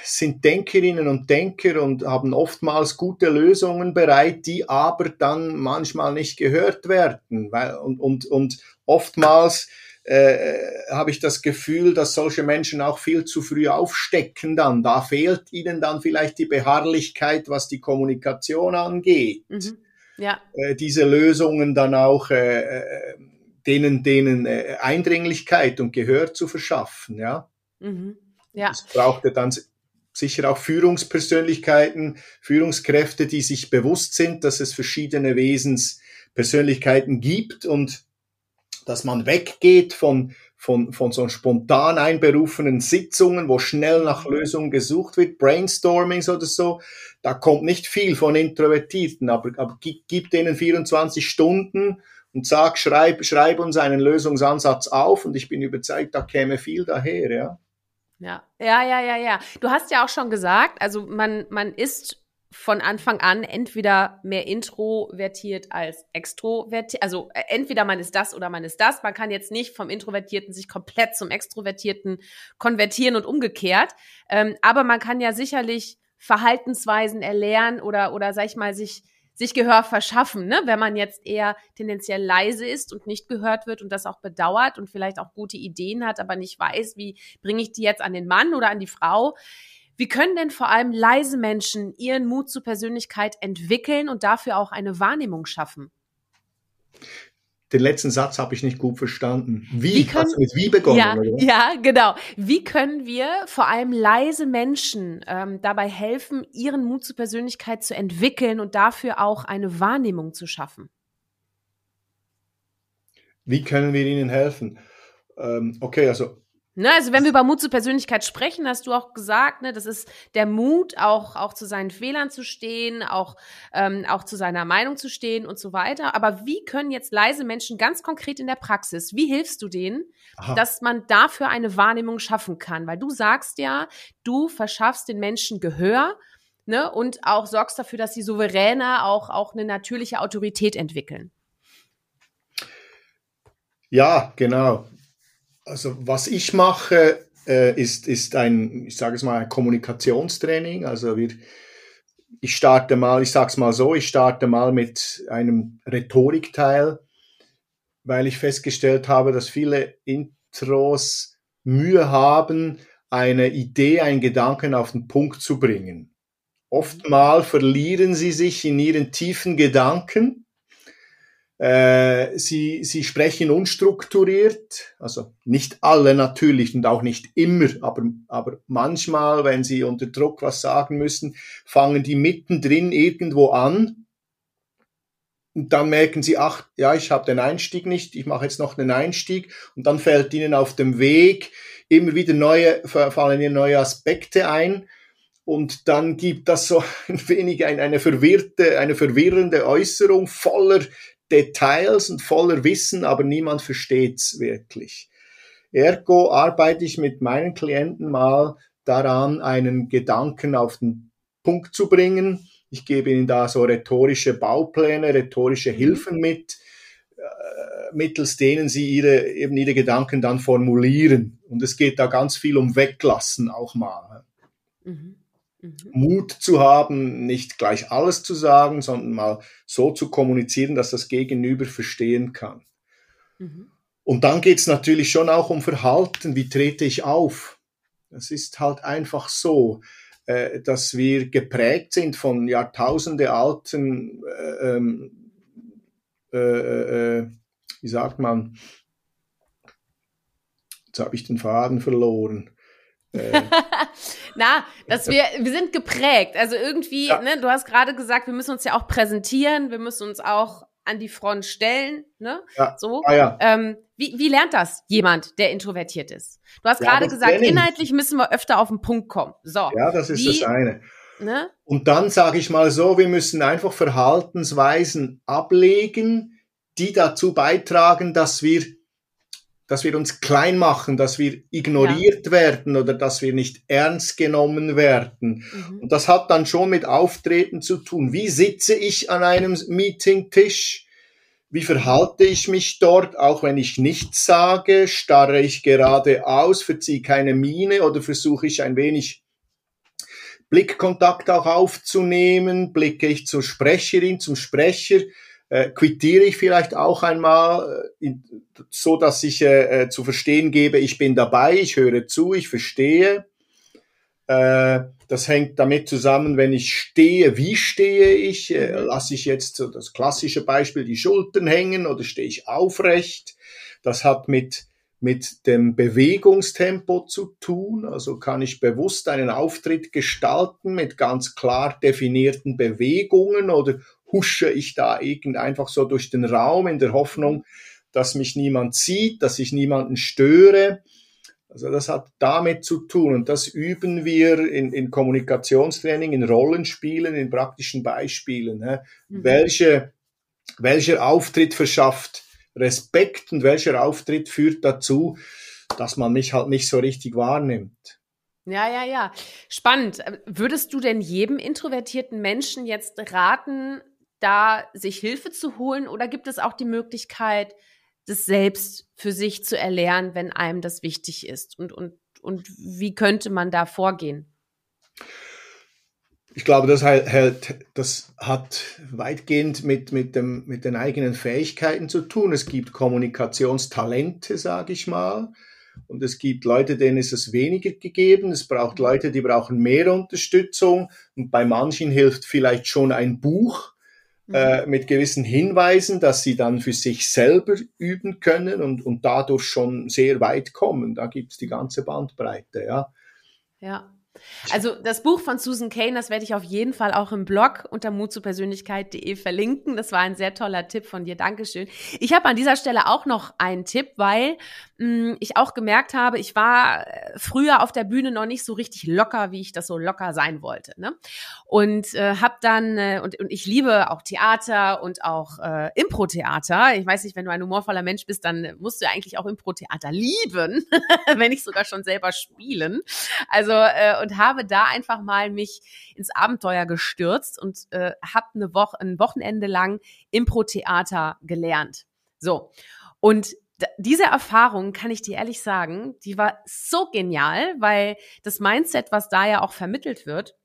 sind Denkerinnen und Denker und haben oftmals gute Lösungen bereit, die aber dann manchmal nicht gehört werden. Und, und, und oftmals äh, habe ich das Gefühl, dass solche Menschen auch viel zu früh aufstecken dann. Da fehlt ihnen dann vielleicht die Beharrlichkeit, was die Kommunikation angeht. Mhm. Ja. Äh, diese Lösungen dann auch äh, äh denen, denen äh, Eindringlichkeit und Gehör zu verschaffen, ja. Mhm. Ja. Es brauchte dann sicher auch Führungspersönlichkeiten, Führungskräfte, die sich bewusst sind, dass es verschiedene Wesenspersönlichkeiten gibt und dass man weggeht von, von, von so spontan einberufenen Sitzungen, wo schnell nach Lösungen gesucht wird, Brainstormings oder so. Da kommt nicht viel von Introvertierten, aber, aber gib, gib denen 24 Stunden und sag, schreib, schreib uns einen Lösungsansatz auf und ich bin überzeugt, da käme viel daher, ja. Ja, ja, ja, ja, ja. Du hast ja auch schon gesagt, also man, man ist von Anfang an entweder mehr introvertiert als extrovertiert. Also entweder man ist das oder man ist das. Man kann jetzt nicht vom Introvertierten sich komplett zum Extrovertierten konvertieren und umgekehrt. Ähm, aber man kann ja sicherlich Verhaltensweisen erlernen oder, oder sag ich mal, sich sich Gehör verschaffen, ne? wenn man jetzt eher tendenziell leise ist und nicht gehört wird und das auch bedauert und vielleicht auch gute Ideen hat, aber nicht weiß, wie bringe ich die jetzt an den Mann oder an die Frau. Wie können denn vor allem leise Menschen ihren Mut zur Persönlichkeit entwickeln und dafür auch eine Wahrnehmung schaffen? Den letzten Satz habe ich nicht gut verstanden. Wie? wie können, mit wie begonnen? Ja, ja, genau. Wie können wir vor allem leise Menschen ähm, dabei helfen, ihren Mut zur Persönlichkeit zu entwickeln und dafür auch eine Wahrnehmung zu schaffen? Wie können wir ihnen helfen? Ähm, okay, also Ne, also wenn wir über Mut zur Persönlichkeit sprechen, hast du auch gesagt, ne, das ist der Mut, auch, auch zu seinen Fehlern zu stehen, auch, ähm, auch zu seiner Meinung zu stehen und so weiter. Aber wie können jetzt leise Menschen ganz konkret in der Praxis, wie hilfst du denen, Aha. dass man dafür eine Wahrnehmung schaffen kann? Weil du sagst ja, du verschaffst den Menschen Gehör ne, und auch sorgst dafür, dass sie souveräner auch, auch eine natürliche Autorität entwickeln. Ja, genau. Also was ich mache, äh, ist, ist ein, ich sage es mal, ein Kommunikationstraining. Also wir, ich starte mal, ich sage es mal so, ich starte mal mit einem Rhetorikteil, weil ich festgestellt habe, dass viele Intros Mühe haben, eine Idee, einen Gedanken auf den Punkt zu bringen. Oftmal verlieren sie sich in ihren tiefen Gedanken äh, sie, sie sprechen unstrukturiert, also nicht alle natürlich und auch nicht immer, aber, aber manchmal, wenn sie unter Druck was sagen müssen, fangen die mittendrin irgendwo an. Und dann merken sie, ach ja, ich habe den Einstieg nicht, ich mache jetzt noch einen Einstieg. Und dann fällt ihnen auf dem Weg immer wieder neue, fallen ihnen neue Aspekte ein. Und dann gibt das so ein wenig eine, eine verwirrte, eine verwirrende Äußerung voller Details und voller Wissen, aber niemand versteht's wirklich. Ergo arbeite ich mit meinen Klienten mal daran, einen Gedanken auf den Punkt zu bringen. Ich gebe ihnen da so rhetorische Baupläne, rhetorische mhm. Hilfen mit, äh, mittels denen sie ihre, eben ihre Gedanken dann formulieren. Und es geht da ganz viel um Weglassen auch mal. Mhm. Mhm. Mut zu haben, nicht gleich alles zu sagen, sondern mal so zu kommunizieren, dass das Gegenüber verstehen kann. Mhm. Und dann geht es natürlich schon auch um Verhalten. Wie trete ich auf? Es ist halt einfach so, äh, dass wir geprägt sind von Jahrtausende alten, äh, ähm, äh, äh, wie sagt man, jetzt habe ich den Faden verloren. Äh. Na, dass wir, wir sind geprägt. Also irgendwie, ja. ne, du hast gerade gesagt, wir müssen uns ja auch präsentieren, wir müssen uns auch an die Front stellen, ne? Ja. So. Ah, ja. ähm, wie, wie lernt das jemand, der introvertiert ist? Du hast ja, gerade gesagt, inhaltlich müssen wir öfter auf den Punkt kommen. So. Ja, das ist wie, das eine. Ne? Und dann sage ich mal so, wir müssen einfach Verhaltensweisen ablegen, die dazu beitragen, dass wir dass wir uns klein machen, dass wir ignoriert ja. werden oder dass wir nicht ernst genommen werden. Mhm. Und das hat dann schon mit Auftreten zu tun. Wie sitze ich an einem Meetingtisch? Wie verhalte ich mich dort, auch wenn ich nichts sage? Starre ich geradeaus, verziehe keine Miene oder versuche ich ein wenig Blickkontakt auch aufzunehmen? Blicke ich zur Sprecherin, zum Sprecher? Äh, quittiere ich vielleicht auch einmal, äh, so dass ich äh, äh, zu verstehen gebe, ich bin dabei, ich höre zu, ich verstehe. Äh, das hängt damit zusammen, wenn ich stehe, wie stehe ich? Äh, mhm. lasse ich jetzt so das klassische Beispiel die Schultern hängen oder stehe ich aufrecht? Das hat mit mit dem Bewegungstempo zu tun. Also kann ich bewusst einen Auftritt gestalten mit ganz klar definierten Bewegungen oder husche ich da irgend einfach so durch den Raum in der Hoffnung, dass mich niemand sieht, dass ich niemanden störe. Also das hat damit zu tun und das üben wir in, in Kommunikationstraining, in Rollenspielen, in praktischen Beispielen. Ne? Mhm. Welche, welcher Auftritt verschafft Respekt und welcher Auftritt führt dazu, dass man mich halt nicht so richtig wahrnimmt. Ja, ja, ja. Spannend. Würdest du denn jedem introvertierten Menschen jetzt raten, da sich Hilfe zu holen oder gibt es auch die Möglichkeit, das selbst für sich zu erlernen, wenn einem das wichtig ist? Und, und, und wie könnte man da vorgehen? Ich glaube, das, halt, das hat weitgehend mit, mit, dem, mit den eigenen Fähigkeiten zu tun. Es gibt Kommunikationstalente, sage ich mal. Und es gibt Leute, denen ist es weniger gegeben. Es braucht Leute, die brauchen mehr Unterstützung. Und bei manchen hilft vielleicht schon ein Buch. Äh, mit gewissen Hinweisen, dass sie dann für sich selber üben können und, und dadurch schon sehr weit kommen. Da gibt es die ganze Bandbreite, ja. Ja, also das Buch von Susan Kane, das werde ich auf jeden Fall auch im Blog unter mutzupersönlichkeit.de verlinken. Das war ein sehr toller Tipp von dir. Dankeschön. Ich habe an dieser Stelle auch noch einen Tipp, weil mh, hm, ich auch gemerkt habe, ich war äh, früher auf der Bühne noch nicht so richtig locker, wie ich das so locker sein wollte. Ne? Und äh, habe dann, äh, und, und ich liebe auch Theater und auch äh, Impro-Theater. Ich weiß nicht, wenn du ein humorvoller Mensch bist, dann musst du ja eigentlich auch Impro-Theater lieben, wenn nicht sogar schon selber spielen. Also äh, und habe da einfach mal mich ins Abenteuer gestürzt und äh, habe eine Woche, ein Wochenende lang Impro-Theater gelernt. So. Und diese Erfahrung, kann ich dir ehrlich sagen, die war so genial, weil das Mindset, was da ja auch vermittelt wird,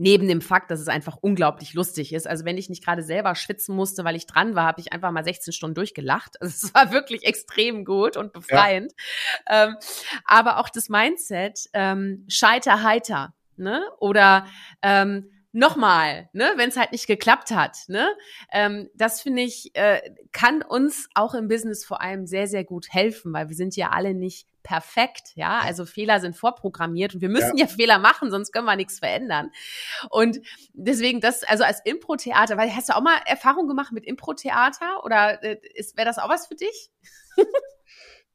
neben dem Fakt, dass es einfach unglaublich lustig ist. Also wenn ich nicht gerade selber schwitzen musste, weil ich dran war, habe ich einfach mal 16 Stunden durchgelacht. Also es war wirklich extrem gut und befreiend. Ja. Ähm, aber auch das Mindset, ähm, scheiter heiter, ne? Oder ähm, nochmal, ne, wenn es halt nicht geklappt hat, ne, ähm, das finde ich äh, kann uns auch im Business vor allem sehr sehr gut helfen, weil wir sind ja alle nicht perfekt, ja, also Fehler sind vorprogrammiert und wir müssen ja, ja Fehler machen, sonst können wir nichts verändern. Und deswegen das, also als Impro-Theater, weil hast du auch mal Erfahrung gemacht mit Impro-Theater oder äh, wäre das auch was für dich?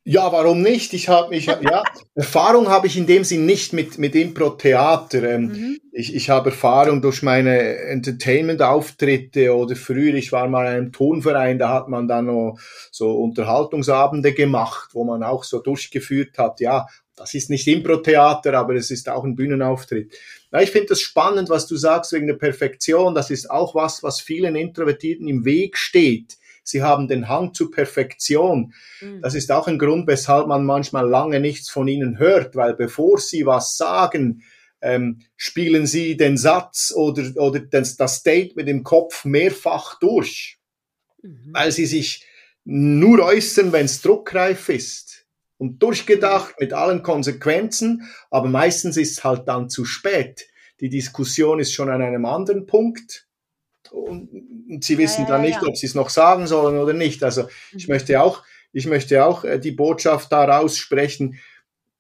Ja, warum nicht? Ich habe mich, ja, Erfahrung habe ich in dem Sinn nicht mit, mit Impro-Theater. Ähm, mhm. Ich, ich habe Erfahrung durch meine Entertainment-Auftritte oder früher, ich war mal in einem Tonverein, da hat man dann noch so Unterhaltungsabende gemacht, wo man auch so durchgeführt hat, ja, das ist nicht Impro-Theater, aber es ist auch ein Bühnenauftritt. Ja, ich finde das spannend, was du sagst wegen der Perfektion. Das ist auch was, was vielen Introvertierten im Weg steht sie haben den Hang zur Perfektion. Mhm. Das ist auch ein Grund, weshalb man manchmal lange nichts von ihnen hört, weil bevor sie was sagen, ähm, spielen sie den Satz oder, oder das, das Statement im Kopf mehrfach durch, mhm. weil sie sich nur äußern, wenn es druckreif ist und durchgedacht mit allen Konsequenzen, aber meistens ist es halt dann zu spät. Die Diskussion ist schon an einem anderen Punkt und sie wissen dann nicht, ob sie es noch sagen sollen oder nicht. Also ich mhm. möchte auch, ich möchte auch äh, die Botschaft daraus sprechen,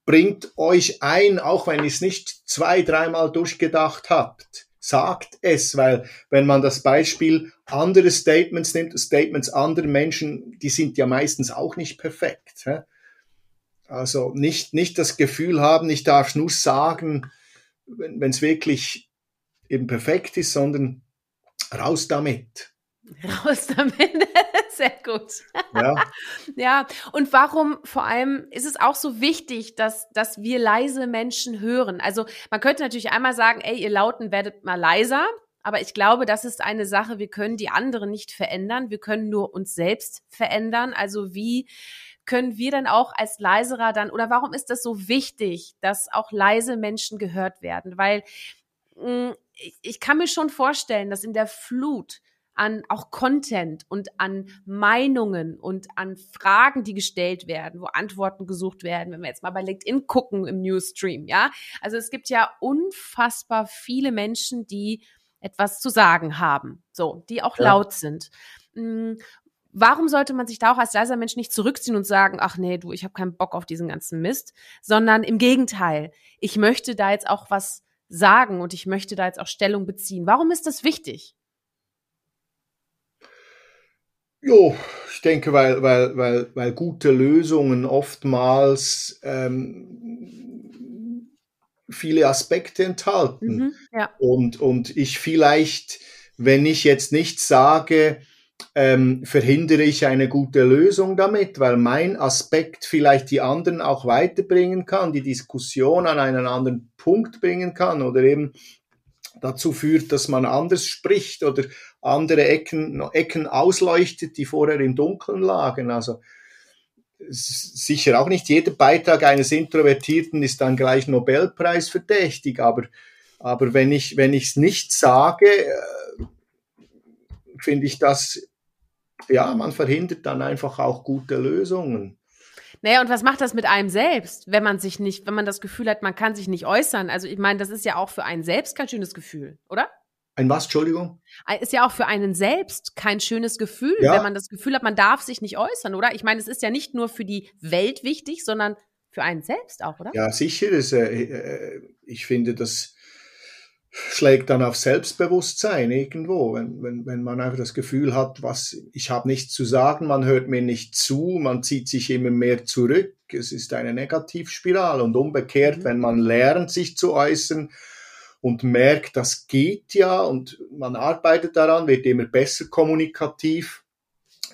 bringt euch ein, auch wenn ihr es nicht zwei, dreimal durchgedacht habt. Sagt es, weil wenn man das Beispiel andere Statements nimmt, Statements anderer Menschen, die sind ja meistens auch nicht perfekt. Also nicht, nicht das Gefühl haben, ich darf nur sagen, wenn es wirklich eben perfekt ist, sondern Raus damit. Raus damit. Sehr gut. Ja. ja. Und warum vor allem ist es auch so wichtig, dass, dass wir leise Menschen hören? Also man könnte natürlich einmal sagen, ey, ihr Lauten werdet mal leiser. Aber ich glaube, das ist eine Sache, wir können die anderen nicht verändern. Wir können nur uns selbst verändern. Also wie können wir dann auch als Leiserer dann, oder warum ist das so wichtig, dass auch leise Menschen gehört werden? Weil mh, mm, ich kann mir schon vorstellen, dass in der Flut an auch Content und an Meinungen und an Fragen, die gestellt werden, wo Antworten gesucht werden, wenn wir jetzt mal bei LinkedIn gucken im Newsstream, ja. Also es gibt ja unfassbar viele Menschen, die etwas zu sagen haben, so, die auch ja. laut sind. Hm, warum sollte man sich da auch als leiser Mensch nicht zurückziehen und sagen, ach nee, du, ich habe keinen Bock auf diesen ganzen Mist, sondern im Gegenteil, ich möchte da jetzt auch was sagen und ich möchte da jetzt auch Stellung beziehen. Warum ist das wichtig? Jo, ich denke, weil, weil, weil, weil gute Lösungen oftmals ähm, viele Aspekte enthalten. Mhm, ja. und, und ich vielleicht, wenn ich jetzt nicht sage, ähm, verhindere ich eine gute Lösung damit, weil mein Aspekt vielleicht die anderen auch weiterbringen kann, die Diskussion an einen anderen Punkt bringen kann oder eben dazu führt, dass man anders spricht oder andere Ecken, Ecken ausleuchtet, die vorher im Dunkeln lagen. Also sicher auch nicht jeder Beitrag eines Introvertierten ist dann gleich Nobelpreis verdächtig, aber, aber wenn ich wenn ich es nicht sage, äh, finde ich das, ja, man verhindert dann einfach auch gute Lösungen. Naja, und was macht das mit einem selbst, wenn man sich nicht, wenn man das Gefühl hat, man kann sich nicht äußern? Also ich meine, das ist ja auch für einen selbst kein schönes Gefühl, oder? Ein was, Entschuldigung? Ist ja auch für einen selbst kein schönes Gefühl, ja. wenn man das Gefühl hat, man darf sich nicht äußern, oder? Ich meine, es ist ja nicht nur für die Welt wichtig, sondern für einen selbst auch, oder? Ja, sicher. Ist, äh, äh ich finde, das schlägt dann auf Selbstbewusstsein irgendwo, wenn, wenn, wenn man einfach das Gefühl hat, was ich habe nichts zu sagen, man hört mir nicht zu, man zieht sich immer mehr zurück. Es ist eine Negativspirale und umgekehrt, mhm. wenn man lernt, sich zu äußern und merkt, das geht ja und man arbeitet daran, wird immer besser kommunikativ,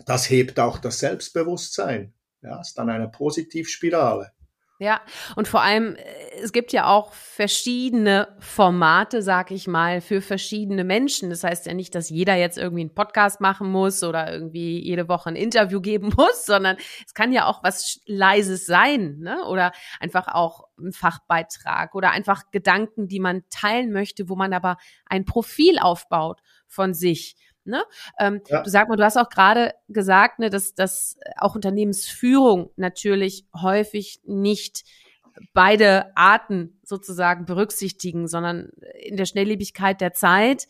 das hebt auch das Selbstbewusstsein. Ja, ist dann eine Positivspirale. Ja, und vor allem, äh, es gibt ja auch verschiedene Formate, sag ich mal, für verschiedene Menschen. Das heißt ja nicht, dass jeder jetzt irgendwie einen Podcast machen muss oder irgendwie jede Woche ein Interview geben muss, sondern es kann ja auch was Leises sein, ne? Oder einfach auch ein Fachbeitrag oder einfach Gedanken, die man teilen möchte, wo man aber ein Profil aufbaut von sich. Ne? Ähm, ja. Du sag mal, du hast auch gerade gesagt, ne, dass, dass auch Unternehmensführung natürlich häufig nicht beide Arten sozusagen berücksichtigen, sondern in der Schnelllebigkeit der Zeit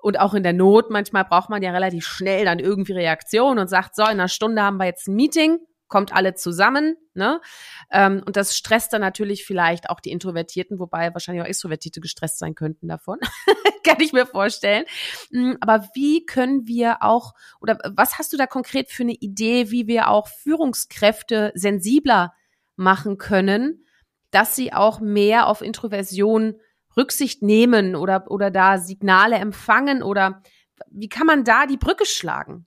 und auch in der Not, manchmal braucht man ja relativ schnell dann irgendwie Reaktion und sagt, so, in einer Stunde haben wir jetzt ein Meeting kommt alle zusammen, ne? Ähm, und das stresst dann natürlich vielleicht auch die Introvertierten, wobei wahrscheinlich auch Extrovertierte gestresst sein könnten davon. Kann ich mir vorstellen. Mm, aber wie können wir auch, oder was hast du da konkret für eine Idee, wie wir auch Führungskräfte sensibler machen können, dass sie auch mehr auf Introversion Rücksicht nehmen oder, oder da Signale empfangen oder wie kann man da die Brücke schlagen?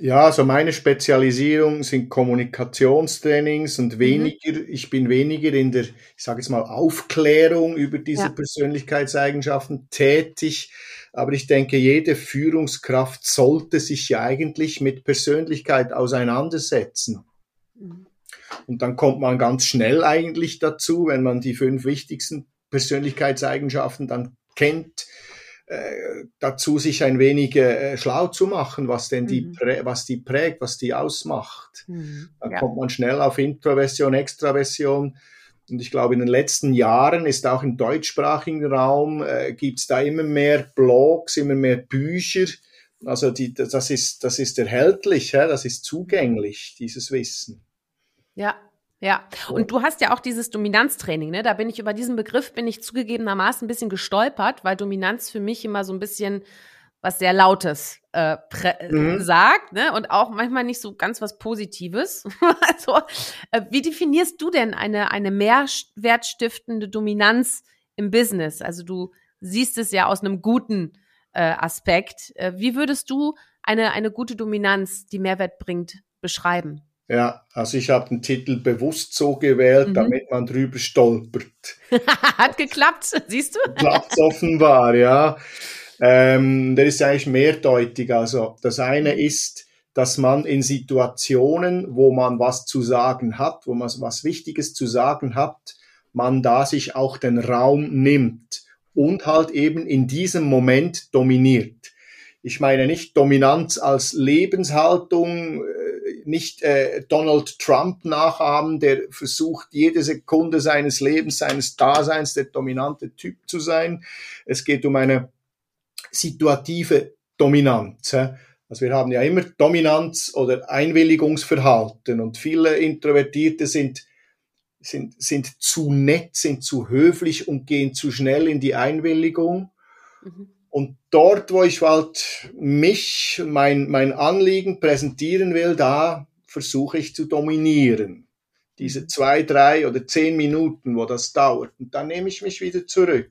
Ja, also meine Spezialisierung sind Kommunikationstrainings und mhm. weniger, mhm. ich bin weniger in der, ich sage jetzt mal, Aufklärung über diese ja. Persönlichkeitseigenschaften tätig. Aber ich denke, jede Führungskraft sollte sich ja eigentlich mit Persönlichkeit auseinandersetzen. Mhm. Und dann kommt man ganz schnell eigentlich dazu, wenn man die fünf wichtigsten Persönlichkeitseigenschaften dann kennt, dazu, sich ein wenig äh, schlau zu machen, was denn die, mhm. was die prägt, was die ausmacht. Mhm. Dann ja. kommt man schnell auf Introversion, Extraversion. Und ich glaube, in den letzten Jahren ist auch im deutschsprachigen Raum, äh, gibt es da immer mehr Blogs, immer mehr Bücher. Also die, das, ist, das ist erhältlich, ja? das ist zugänglich, dieses Wissen. Ja, ja, und du hast ja auch dieses Dominanztraining, ne? Da bin ich über diesen Begriff bin ich zugegebenermaßen ein bisschen gestolpert, weil Dominanz für mich immer so ein bisschen was sehr Lautes äh, mhm. sagt, ne? Und auch manchmal nicht so ganz was Positives. also, äh, wie definierst du denn eine eine mehrwertstiftende Dominanz im Business? Also du siehst es ja aus einem guten äh, Aspekt. Äh, wie würdest du eine eine gute Dominanz, die Mehrwert bringt, beschreiben? Ja, also ich habe den Titel bewusst so gewählt, mhm. damit man drüber stolpert. Hat geklappt, siehst du? Klappt offenbar, ja. Ähm, der ist eigentlich mehrdeutig. Also das eine mhm. ist, dass man in Situationen, wo man was zu sagen hat, wo man was Wichtiges zu sagen hat, man da sich auch den Raum nimmt und halt eben in diesem Moment dominiert. Ich meine nicht Dominanz als Lebenshaltung, nicht äh, Donald Trump nachahmen, der versucht, jede Sekunde seines Lebens, seines Daseins der dominante Typ zu sein. Es geht um eine situative Dominanz. Also wir haben ja immer Dominanz oder Einwilligungsverhalten und viele Introvertierte sind, sind, sind zu nett, sind zu höflich und gehen zu schnell in die Einwilligung. Mhm. Und dort, wo ich halt mich, mein, mein Anliegen präsentieren will, da versuche ich zu dominieren. Diese mhm. zwei, drei oder zehn Minuten, wo das dauert. Und dann nehme ich mich wieder zurück.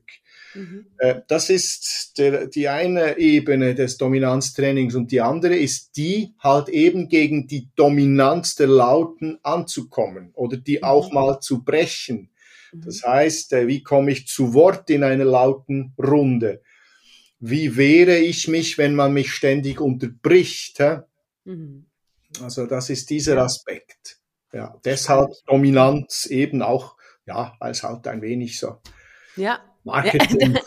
Mhm. Äh, das ist der, die eine Ebene des Dominanztrainings und die andere ist die, halt eben gegen die Dominanz der Lauten anzukommen oder die mhm. auch mal zu brechen. Mhm. Das heißt, äh, wie komme ich zu Wort in einer lauten Runde? Wie wehre ich mich, wenn man mich ständig unterbricht? Mhm. Also das ist dieser Aspekt. Ja, deshalb Dominanz eben auch, ja, als halt ein wenig so. Ja, Marketing.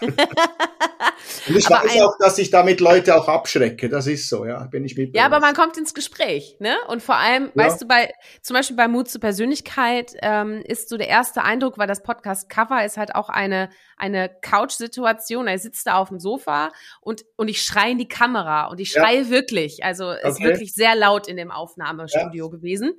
Und ich aber weiß auch, dass ich damit Leute auch abschrecke. Das ist so, ja, bin ich mit. Ja, aber man kommt ins Gespräch, ne? Und vor allem, ja. weißt du, bei zum Beispiel bei Mut zur Persönlichkeit ähm, ist so der erste Eindruck, weil das Podcast Cover ist halt auch eine eine Couch-Situation. Er sitzt da auf dem Sofa und und ich schreie in die Kamera und ich schreie ja. wirklich. Also okay. ist wirklich sehr laut in dem Aufnahmestudio ja. gewesen.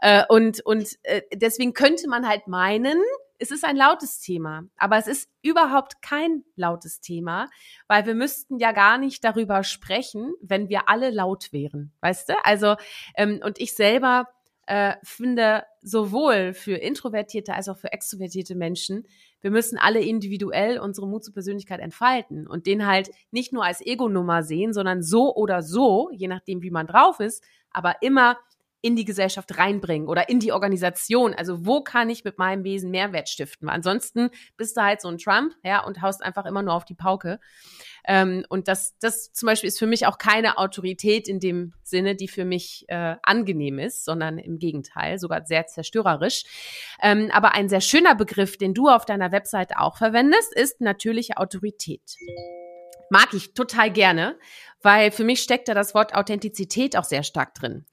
Äh, und und äh, deswegen könnte man halt meinen, es ist ein lautes Thema, aber es ist überhaupt kein lautes Thema, weil wir müssten ja gar nicht darüber sprechen, wenn wir alle laut wären, weißt du? Also ähm, und ich selber äh, finde sowohl für introvertierte als auch für extrovertierte Menschen, wir müssen alle individuell unsere Mut zur Persönlichkeit entfalten und den halt nicht nur als Ego-Nummer sehen, sondern so oder so, je nachdem wie man drauf ist, aber immer in die Gesellschaft reinbringen oder in die Organisation. Also wo kann ich mit meinem Wesen Mehrwert stiften? ansonsten bist du halt so ein Trump, ja, und haust einfach immer nur auf die Pauke. Ähm, und das, das zum Beispiel ist für mich auch keine Autorität in dem Sinne, die für mich äh, angenehm ist, sondern im Gegenteil, sogar sehr zerstörerisch. Ähm, aber ein sehr schöner Begriff, den du auf deiner Webseite auch verwendest, ist natürliche Autorität. Mag ich total gerne weil für mich steckt da das Wort Authentizität auch sehr stark drin.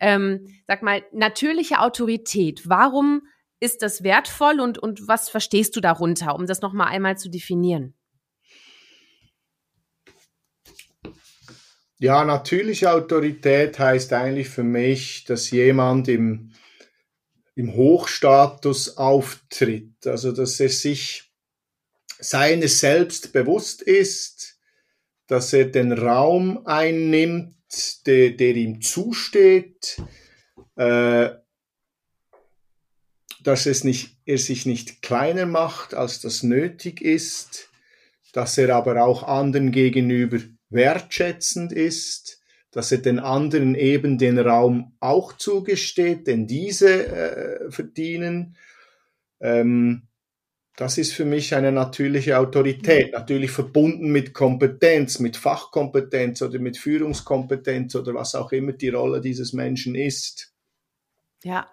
Ähm, sag mal, natürliche Autorität, warum ist das wertvoll und, und was verstehst du darunter, um das nochmal einmal zu definieren? Ja, natürliche Autorität heißt eigentlich für mich, dass jemand im, im Hochstatus auftritt, also dass er sich seines selbst bewusst ist, dass er den Raum einnimmt, der, der ihm zusteht, äh, dass es nicht, er sich nicht kleiner macht, als das nötig ist, dass er aber auch anderen gegenüber wertschätzend ist, dass er den anderen eben den Raum auch zugesteht, denn diese äh, verdienen. Ähm, das ist für mich eine natürliche Autorität, mhm. natürlich verbunden mit Kompetenz, mit Fachkompetenz oder mit Führungskompetenz oder was auch immer die Rolle dieses Menschen ist. Ja.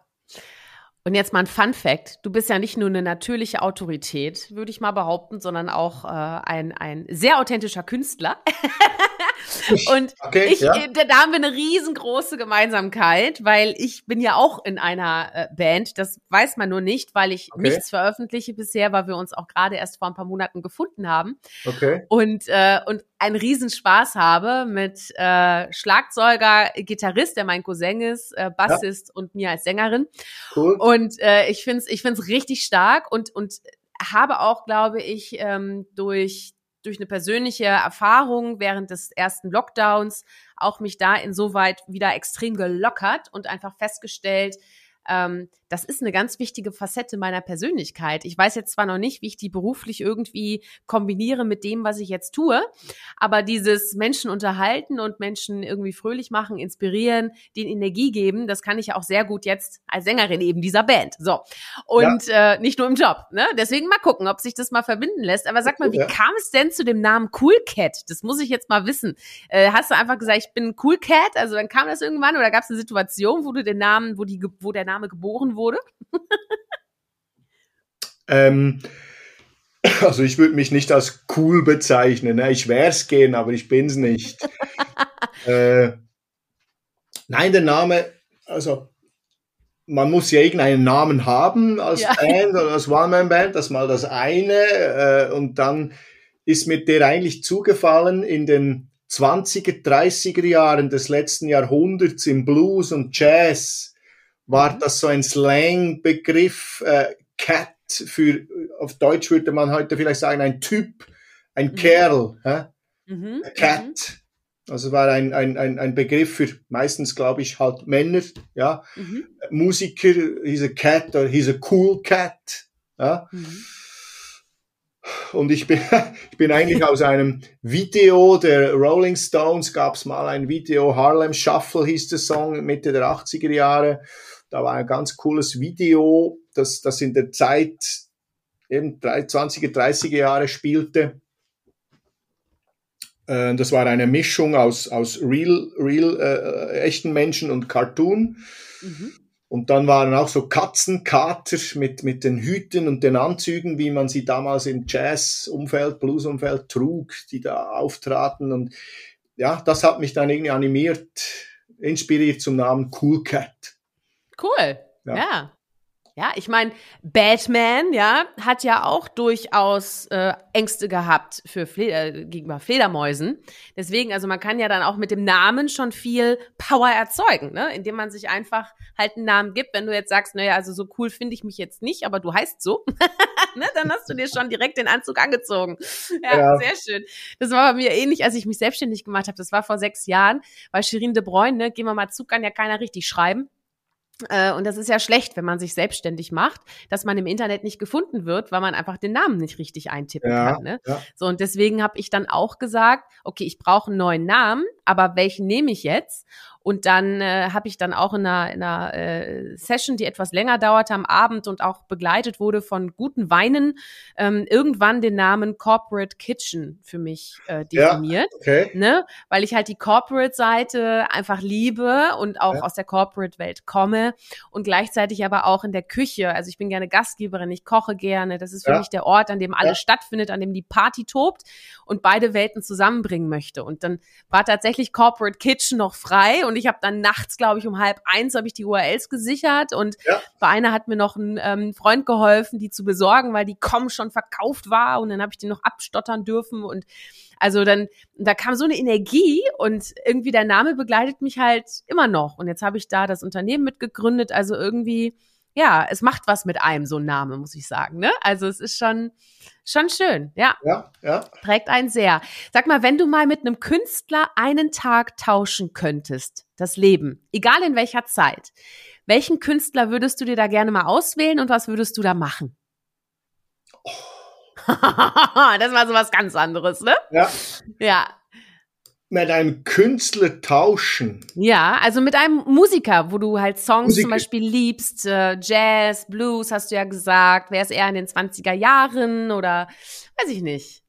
Und jetzt mal ein Fun Fact. Du bist ja nicht nur eine natürliche Autorität, würde ich mal behaupten, sondern auch äh, ein, ein sehr authentischer Künstler. Und okay, ich, ja. Da haben wir eine riesengroße Gemeinsamkeit, weil ich bin ja auch in einer äh, Band. Das weiß man nur nicht, weil ich okay. nichts veröffentliche bisher, weil wir uns auch gerade erst vor ein paar Monaten gefunden haben. Okay. Und, äh, und einen Riesenspaß habe mit äh, Schlagzeuger, Gitarrist, der mein Cousin ist, äh, Bassist ja. und mir als Sängerin. Cool. Und äh, ich finde es ich find's richtig stark und, und habe auch, glaube ich, ähm, durch durch eine persönliche Erfahrung während des ersten Lockdowns auch mich da insoweit wieder extrem gelockert und einfach festgestellt, ähm, das ist eine ganz wichtige Facette meiner Persönlichkeit. Ich weiß jetzt zwar noch nicht, wie ich die beruflich irgendwie kombiniere mit dem, was ich jetzt tue, aber dieses Menschen unterhalten und Menschen irgendwie fröhlich machen, inspirieren, den Energie geben, das kann ich ja auch sehr gut jetzt als Sängerin eben dieser Band. So. Und ja. äh, nicht nur im Job. Ne? Deswegen mal gucken, ob sich das mal verbinden lässt. Aber sag mal, wie ja. kam es denn zu dem Namen Cool Cat? Das muss ich jetzt mal wissen. Äh, hast du einfach gesagt, ich bin Cool Cat? Also dann kam das irgendwann oder gab es eine Situation, wo du den Namen, wo die, wo der Name geboren wurde? ähm, also ich würde mich nicht als cool bezeichnen. Ne? Ich wäre es gehen, aber ich bin es nicht. äh, nein, der Name, also man muss ja irgendeinen Namen haben als ja. Band oder als One-Man-Band, das mal das eine. Äh, und dann ist mir der eigentlich zugefallen in den 20er, 30er Jahren des letzten Jahrhunderts im Blues und Jazz war mhm. das so ein Slang-Begriff, äh, Cat für, auf Deutsch würde man heute vielleicht sagen, ein Typ, ein mhm. Kerl, hä? Mhm. Cat. Mhm. Also war ein, ein, ein, ein Begriff für meistens, glaube ich, halt Männer, ja. Mhm. Musiker, he's a cat or he's a cool cat. Ja. Mhm. Und ich bin, ich bin eigentlich aus einem Video der Rolling Stones, gab es mal ein Video, Harlem Shuffle hieß der Song, Mitte der 80er Jahre. Da war ein ganz cooles Video, das, das in der Zeit eben 20er, 30er Jahre spielte. Äh, das war eine Mischung aus, aus real, real äh, echten Menschen und Cartoon. Mhm. Und dann waren auch so Katzenkater mit, mit den Hüten und den Anzügen, wie man sie damals im Jazz-Umfeld, Blues-Umfeld trug, die da auftraten. Und ja, das hat mich dann irgendwie animiert, inspiriert zum Namen Cool Cat. Cool. ja. ja. Ja, ich meine, Batman, ja, hat ja auch durchaus äh, Ängste gehabt für Fleder, äh, gegenüber Fledermäusen. Deswegen, also man kann ja dann auch mit dem Namen schon viel Power erzeugen, ne? indem man sich einfach halt einen Namen gibt. Wenn du jetzt sagst, naja, also so cool finde ich mich jetzt nicht, aber du heißt so, ne? dann hast du dir schon direkt den Anzug angezogen. Ja, ja, sehr schön. Das war bei mir ähnlich, als ich mich selbstständig gemacht habe. Das war vor sechs Jahren, weil Shirin de Bruyne, ne, gehen wir mal zu, kann ja keiner richtig schreiben. Äh, und das ist ja schlecht, wenn man sich selbstständig macht, dass man im Internet nicht gefunden wird, weil man einfach den Namen nicht richtig eintippen ja, kann. Ne? Ja. So, und deswegen habe ich dann auch gesagt, okay, ich brauche einen neuen Namen, aber welchen nehme ich jetzt? Und dann äh, habe ich dann auch in einer, in einer äh, Session, die etwas länger dauerte am Abend und auch begleitet wurde von guten Weinen, ähm, irgendwann den Namen Corporate Kitchen für mich äh, definiert. Ja, okay. ne? Weil ich halt die Corporate-Seite einfach liebe und auch ja. aus der Corporate-Welt komme und gleichzeitig aber auch in der Küche. Also ich bin gerne Gastgeberin, ich koche gerne. Das ist für ja. mich der Ort, an dem alles stattfindet, an dem die Party tobt und beide Welten zusammenbringen möchte. Und dann war tatsächlich Corporate Kitchen noch frei und ich habe dann nachts, glaube ich, um halb eins habe ich die URLs gesichert und ja. bei einer hat mir noch ein ähm, Freund geholfen, die zu besorgen, weil die Com schon verkauft war und dann habe ich die noch abstottern dürfen und also dann, da kam so eine Energie und irgendwie der Name begleitet mich halt immer noch. Und jetzt habe ich da das Unternehmen mitgegründet. Also irgendwie, ja, es macht was mit einem, so ein Name, muss ich sagen. Ne? Also es ist schon, Schon schön, ja. Ja, ja. Prägt einen sehr. Sag mal, wenn du mal mit einem Künstler einen Tag tauschen könntest, das Leben, egal in welcher Zeit, welchen Künstler würdest du dir da gerne mal auswählen und was würdest du da machen? Oh. das war so was ganz anderes, ne? Ja. Ja mit einem Künstler tauschen. Ja, also mit einem Musiker, wo du halt Songs Musiker. zum Beispiel liebst, äh, Jazz, Blues, hast du ja gesagt. Wäre es eher in den 20er Jahren oder weiß ich nicht.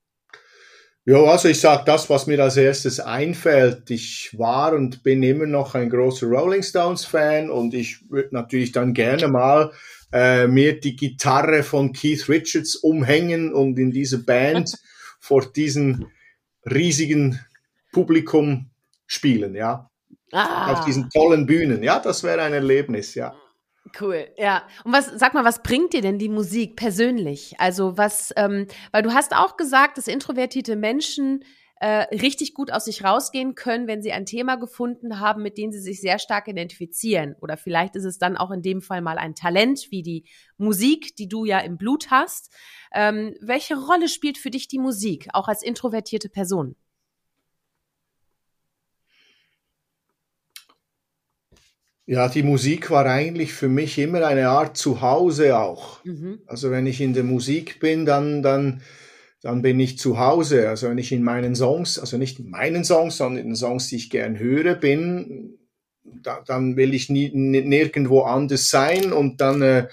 Ja, also ich sag das, was mir als erstes einfällt. Ich war und bin immer noch ein großer Rolling Stones Fan und ich würde natürlich dann gerne mal äh, mir die Gitarre von Keith Richards umhängen und in diese Band vor diesen riesigen Publikum spielen, ja. Ah. Auf diesen tollen Bühnen. Ja, das wäre ein Erlebnis, ja. Cool, ja. Und was, sag mal, was bringt dir denn die Musik persönlich? Also was, ähm, weil du hast auch gesagt, dass introvertierte Menschen äh, richtig gut aus sich rausgehen können, wenn sie ein Thema gefunden haben, mit dem sie sich sehr stark identifizieren. Oder vielleicht ist es dann auch in dem Fall mal ein Talent wie die Musik, die du ja im Blut hast. Ähm, welche Rolle spielt für dich die Musik, auch als introvertierte Person? Ja, die Musik war eigentlich für mich immer eine Art Zuhause auch. Mhm. Also wenn ich in der Musik bin, dann, dann, dann bin ich zu Hause. Also wenn ich in meinen Songs, also nicht in meinen Songs, sondern in den Songs, die ich gern höre, bin, da, dann will ich nie, nirgendwo anders sein und dann äh,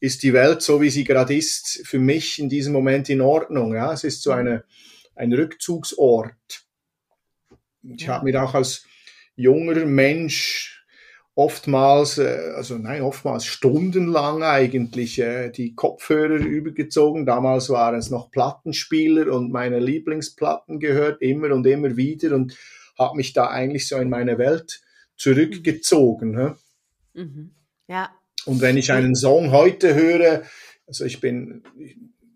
ist die Welt so, wie sie gerade ist, für mich in diesem Moment in Ordnung. Ja, es ist so mhm. eine, ein Rückzugsort. Ich ja. habe mir auch als junger Mensch oftmals, äh, also nein, oftmals stundenlang eigentlich äh, die Kopfhörer übergezogen. Damals waren es noch Plattenspieler und meine Lieblingsplatten gehört immer und immer wieder und habe mich da eigentlich so in meine Welt zurückgezogen. Mhm. Mhm. Ja. Und wenn ich einen Song heute höre, also ich bin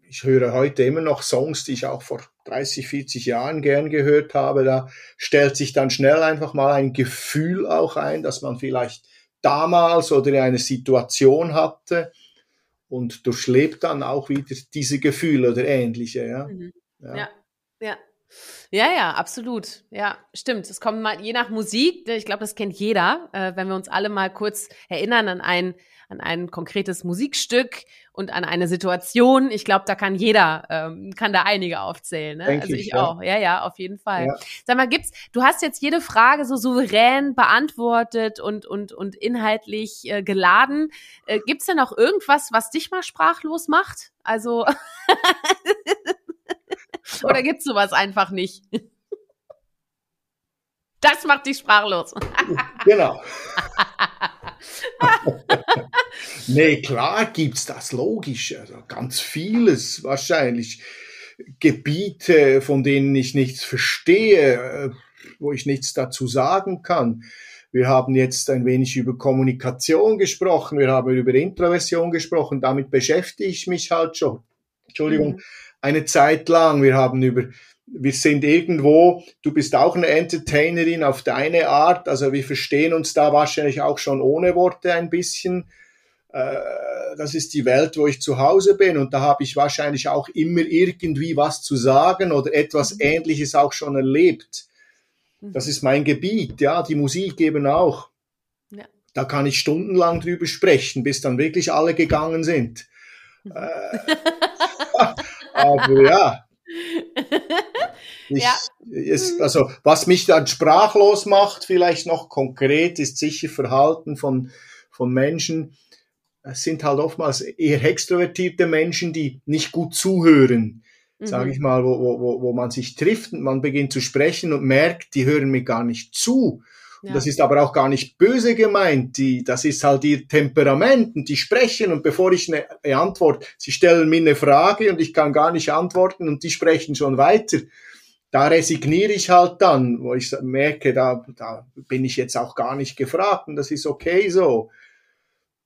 ich höre heute immer noch Songs, die ich auch vor 30, 40 Jahren gern gehört habe. Da stellt sich dann schnell einfach mal ein Gefühl auch ein, dass man vielleicht damals oder eine Situation hatte und durchlebt dann auch wieder diese Gefühle oder ähnliche. Ja, mhm. ja. ja. ja. Ja, ja, absolut. Ja, stimmt. Es kommt mal je nach Musik. Ich glaube, das kennt jeder. Äh, wenn wir uns alle mal kurz erinnern an ein an ein konkretes Musikstück und an eine Situation. Ich glaube, da kann jeder, ähm, kann da einige aufzählen. Ne? also ich, ich ja. auch. Ja, ja, auf jeden Fall. Ja. Sag mal, gibt's, du hast jetzt jede Frage so souverän beantwortet und, und, und inhaltlich äh, geladen. Äh, gibt's denn noch irgendwas, was dich mal sprachlos macht? Also, oder gibt's sowas einfach nicht? Das macht dich sprachlos. genau. nee, klar gibt's das, logisch. Also ganz vieles wahrscheinlich. Gebiete, von denen ich nichts verstehe, äh, wo ich nichts dazu sagen kann. Wir haben jetzt ein wenig über Kommunikation gesprochen, wir haben über Introversion gesprochen, damit beschäftige ich mich halt schon. Entschuldigung, mhm. eine Zeit lang. Wir haben über wir sind irgendwo, du bist auch eine Entertainerin auf deine Art, also wir verstehen uns da wahrscheinlich auch schon ohne Worte ein bisschen. Äh, das ist die Welt, wo ich zu Hause bin und da habe ich wahrscheinlich auch immer irgendwie was zu sagen oder etwas mhm. Ähnliches auch schon erlebt. Mhm. Das ist mein Gebiet, ja, die Musik eben auch. Ja. Da kann ich stundenlang drüber sprechen, bis dann wirklich alle gegangen sind. Äh, aber ja, ich, ja. es, also, was mich dann sprachlos macht, vielleicht noch konkret, ist sicher Verhalten von, von Menschen. Es sind halt oftmals eher extrovertierte Menschen, die nicht gut zuhören. Mhm. Sage ich mal, wo, wo, wo man sich trifft und man beginnt zu sprechen und merkt, die hören mir gar nicht zu. Ja. Das ist aber auch gar nicht böse gemeint. Die, das ist halt ihr Temperament und die sprechen und bevor ich eine, eine Antwort, sie stellen mir eine Frage und ich kann gar nicht antworten und die sprechen schon weiter. Da resigniere ich halt dann, wo ich merke, da, da bin ich jetzt auch gar nicht gefragt und das ist okay so.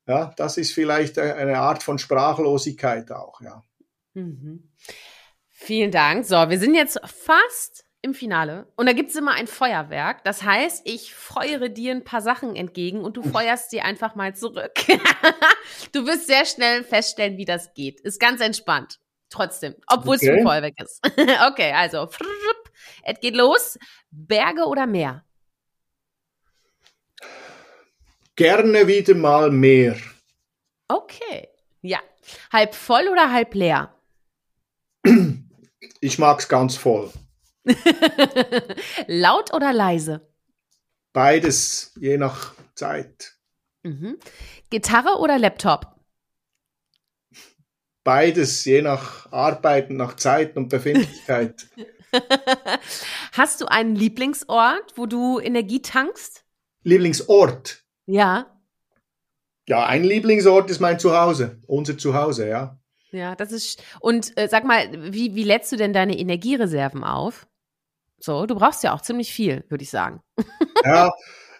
Ja, das ist vielleicht eine Art von Sprachlosigkeit auch, ja. Mhm. Vielen Dank. So, wir sind jetzt fast im Finale. Und da gibt es immer ein Feuerwerk. Das heißt, ich feuere dir ein paar Sachen entgegen und du feuerst sie einfach mal zurück. du wirst sehr schnell feststellen, wie das geht. Ist ganz entspannt. Trotzdem, obwohl okay. es ein Feuerwerk ist. okay, also, es geht los. Berge oder Meer? Gerne wieder mal Meer. Okay, ja. Halb voll oder halb leer? Ich mag's ganz voll. Laut oder leise? Beides, je nach Zeit. Mhm. Gitarre oder Laptop? Beides, je nach Arbeiten, nach Zeit und Befindlichkeit. Hast du einen Lieblingsort, wo du Energie tankst? Lieblingsort? Ja. Ja, ein Lieblingsort ist mein Zuhause, unser Zuhause, ja. Ja, das ist. Und äh, sag mal, wie, wie lädst du denn deine Energiereserven auf? So, du brauchst ja auch ziemlich viel, würde ich sagen. ja,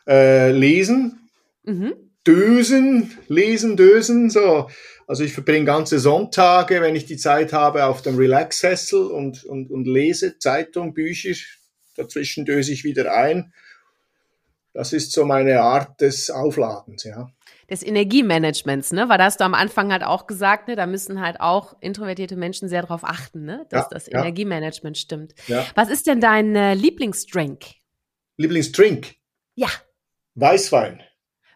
äh, lesen, mhm. Dösen, lesen, dösen, so. Also ich verbringe ganze Sonntage, wenn ich die Zeit habe, auf dem Relax-Sessel und, und, und lese Zeitung, Bücher. Dazwischen döse ich wieder ein. Das ist so meine Art des Aufladens, ja des Energiemanagements, ne? Weil da hast du am Anfang halt auch gesagt, ne, da müssen halt auch introvertierte Menschen sehr darauf achten, ne, dass ja, das ja. Energiemanagement stimmt. Ja. Was ist denn dein äh, Lieblingsdrink? Lieblingsdrink? Ja. Weißwein.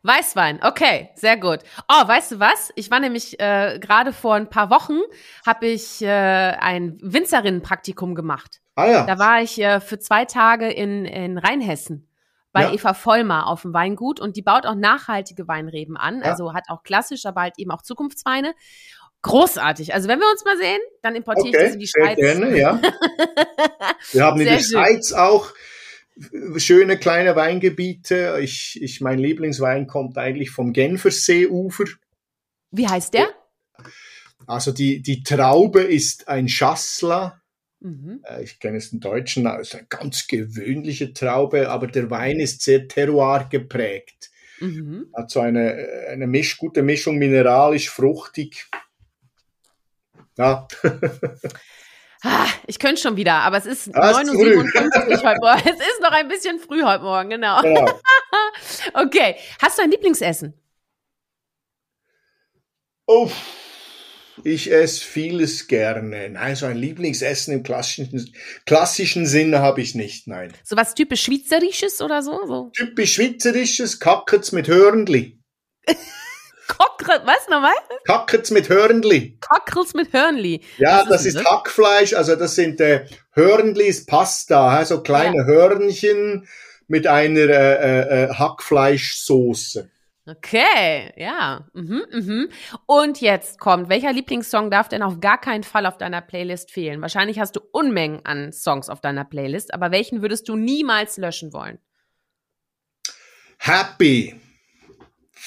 Weißwein, okay, sehr gut. Oh, weißt du was? Ich war nämlich äh, gerade vor ein paar Wochen, habe ich äh, ein Winzerinnenpraktikum gemacht. Ah ja. Da war ich äh, für zwei Tage in, in Rheinhessen bei ja. Eva Vollmer auf dem Weingut und die baut auch nachhaltige Weinreben an, ja. also hat auch klassisch, aber halt eben auch Zukunftsweine. Großartig. Also wenn wir uns mal sehen, dann importiere okay, ich das in die Schweiz. Gerne, ja. wir haben in der. Schweiz auch schöne kleine Weingebiete. Ich, ich, mein Lieblingswein kommt eigentlich vom Genferseeufer. Wie heißt der? Also die, die Traube ist ein Schassler Mhm. Äh, ich kenne es in Deutschen als eine ganz gewöhnliche Traube, aber der Wein ist sehr terroir geprägt. Mhm. Hat so eine, eine Misch, gute Mischung mineralisch, fruchtig. Ja. Ah, ich könnte schon wieder, aber es ist ah, 9.57 Uhr heute Morgen. Es ist noch ein bisschen früh heute Morgen, genau. genau. okay. Hast du ein Lieblingsessen? Oh, ich esse vieles gerne. Nein, so ein Lieblingsessen im klassischen, klassischen Sinne habe ich nicht, nein. So was typisch Schweizerisches oder so? so. Typisch Schweizerisches, Kackets mit Hörnli. Kockret, was nochmal? Kackets mit Hörnli. Kackels mit Hörnli. Ja, was das ist, das? Hackfleisch, also das sind äh, Hörnlis Pasta, so kleine ja. Hörnchen mit einer äh, äh, äh Hackfleischsoße. Okay, ja. Mhm, mhm. Und jetzt kommt, welcher Lieblingssong darf denn auf gar keinen Fall auf deiner Playlist fehlen? Wahrscheinlich hast du Unmengen an Songs auf deiner Playlist, aber welchen würdest du niemals löschen wollen? Happy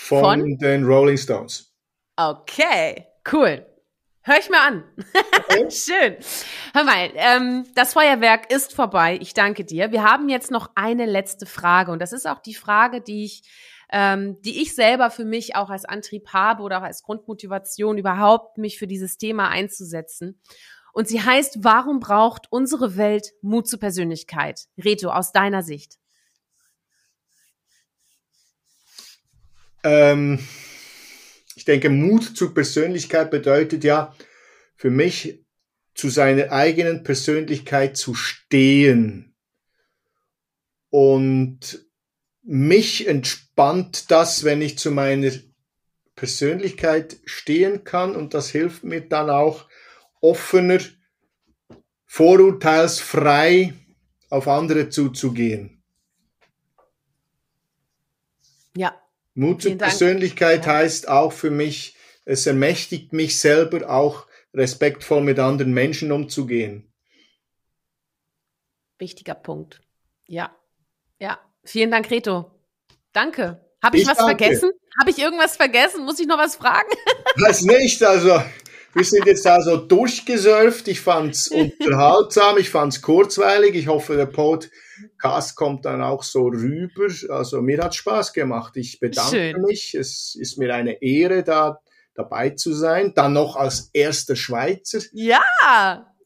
von, von? den Rolling Stones. Okay, cool. Hör ich mir an. Okay. Schön. Hör mal, ähm, das Feuerwerk ist vorbei. Ich danke dir. Wir haben jetzt noch eine letzte Frage und das ist auch die Frage, die ich ähm, die ich selber für mich auch als Antrieb habe oder auch als Grundmotivation überhaupt, mich für dieses Thema einzusetzen. Und sie heißt, warum braucht unsere Welt Mut zur Persönlichkeit? Reto, aus deiner Sicht. Ähm, ich denke, Mut zur Persönlichkeit bedeutet ja für mich, zu seiner eigenen Persönlichkeit zu stehen und mich entspannt das, wenn ich zu meiner Persönlichkeit stehen kann und das hilft mir dann auch offener, vorurteilsfrei auf andere zuzugehen. Ja. Mut zur Persönlichkeit ja. heißt auch für mich, es ermächtigt mich selber auch respektvoll mit anderen Menschen umzugehen. Wichtiger Punkt. Ja. Ja. Vielen Dank, Reto. Danke. Habe ich, ich, was danke. vergessen? Habe ich irgendwas vergessen? Muss ich noch was fragen? Das nicht. Also, wir sind jetzt da so durchgesurft. Ich fand es unterhaltsam. Ich fand es kurzweilig. Ich hoffe, der Podcast kommt dann auch so rüber. Also, mir hat Spaß gemacht. Ich bedanke Schön. mich. Es ist mir eine Ehre, da dabei zu sein. Dann noch als erster Schweizer. Ja.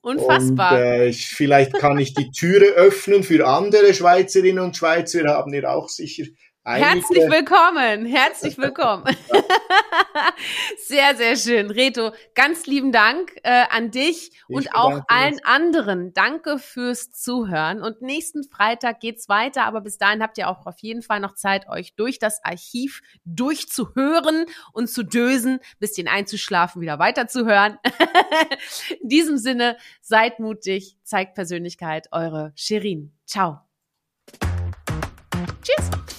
Unfassbar. Und, äh, vielleicht kann ich die Türe öffnen für andere Schweizerinnen und Schweizer. Wir haben ja auch sicher Einige. Herzlich willkommen, herzlich willkommen. sehr, sehr schön. Reto, ganz lieben Dank äh, an dich ich und auch allen mich. anderen. Danke fürs Zuhören. Und nächsten Freitag geht's weiter, aber bis dahin habt ihr auch auf jeden Fall noch Zeit, euch durch das Archiv durchzuhören und zu dösen, bisschen einzuschlafen, wieder weiterzuhören. In diesem Sinne, seid mutig, zeigt Persönlichkeit, eure Shirin. Ciao. Tschüss.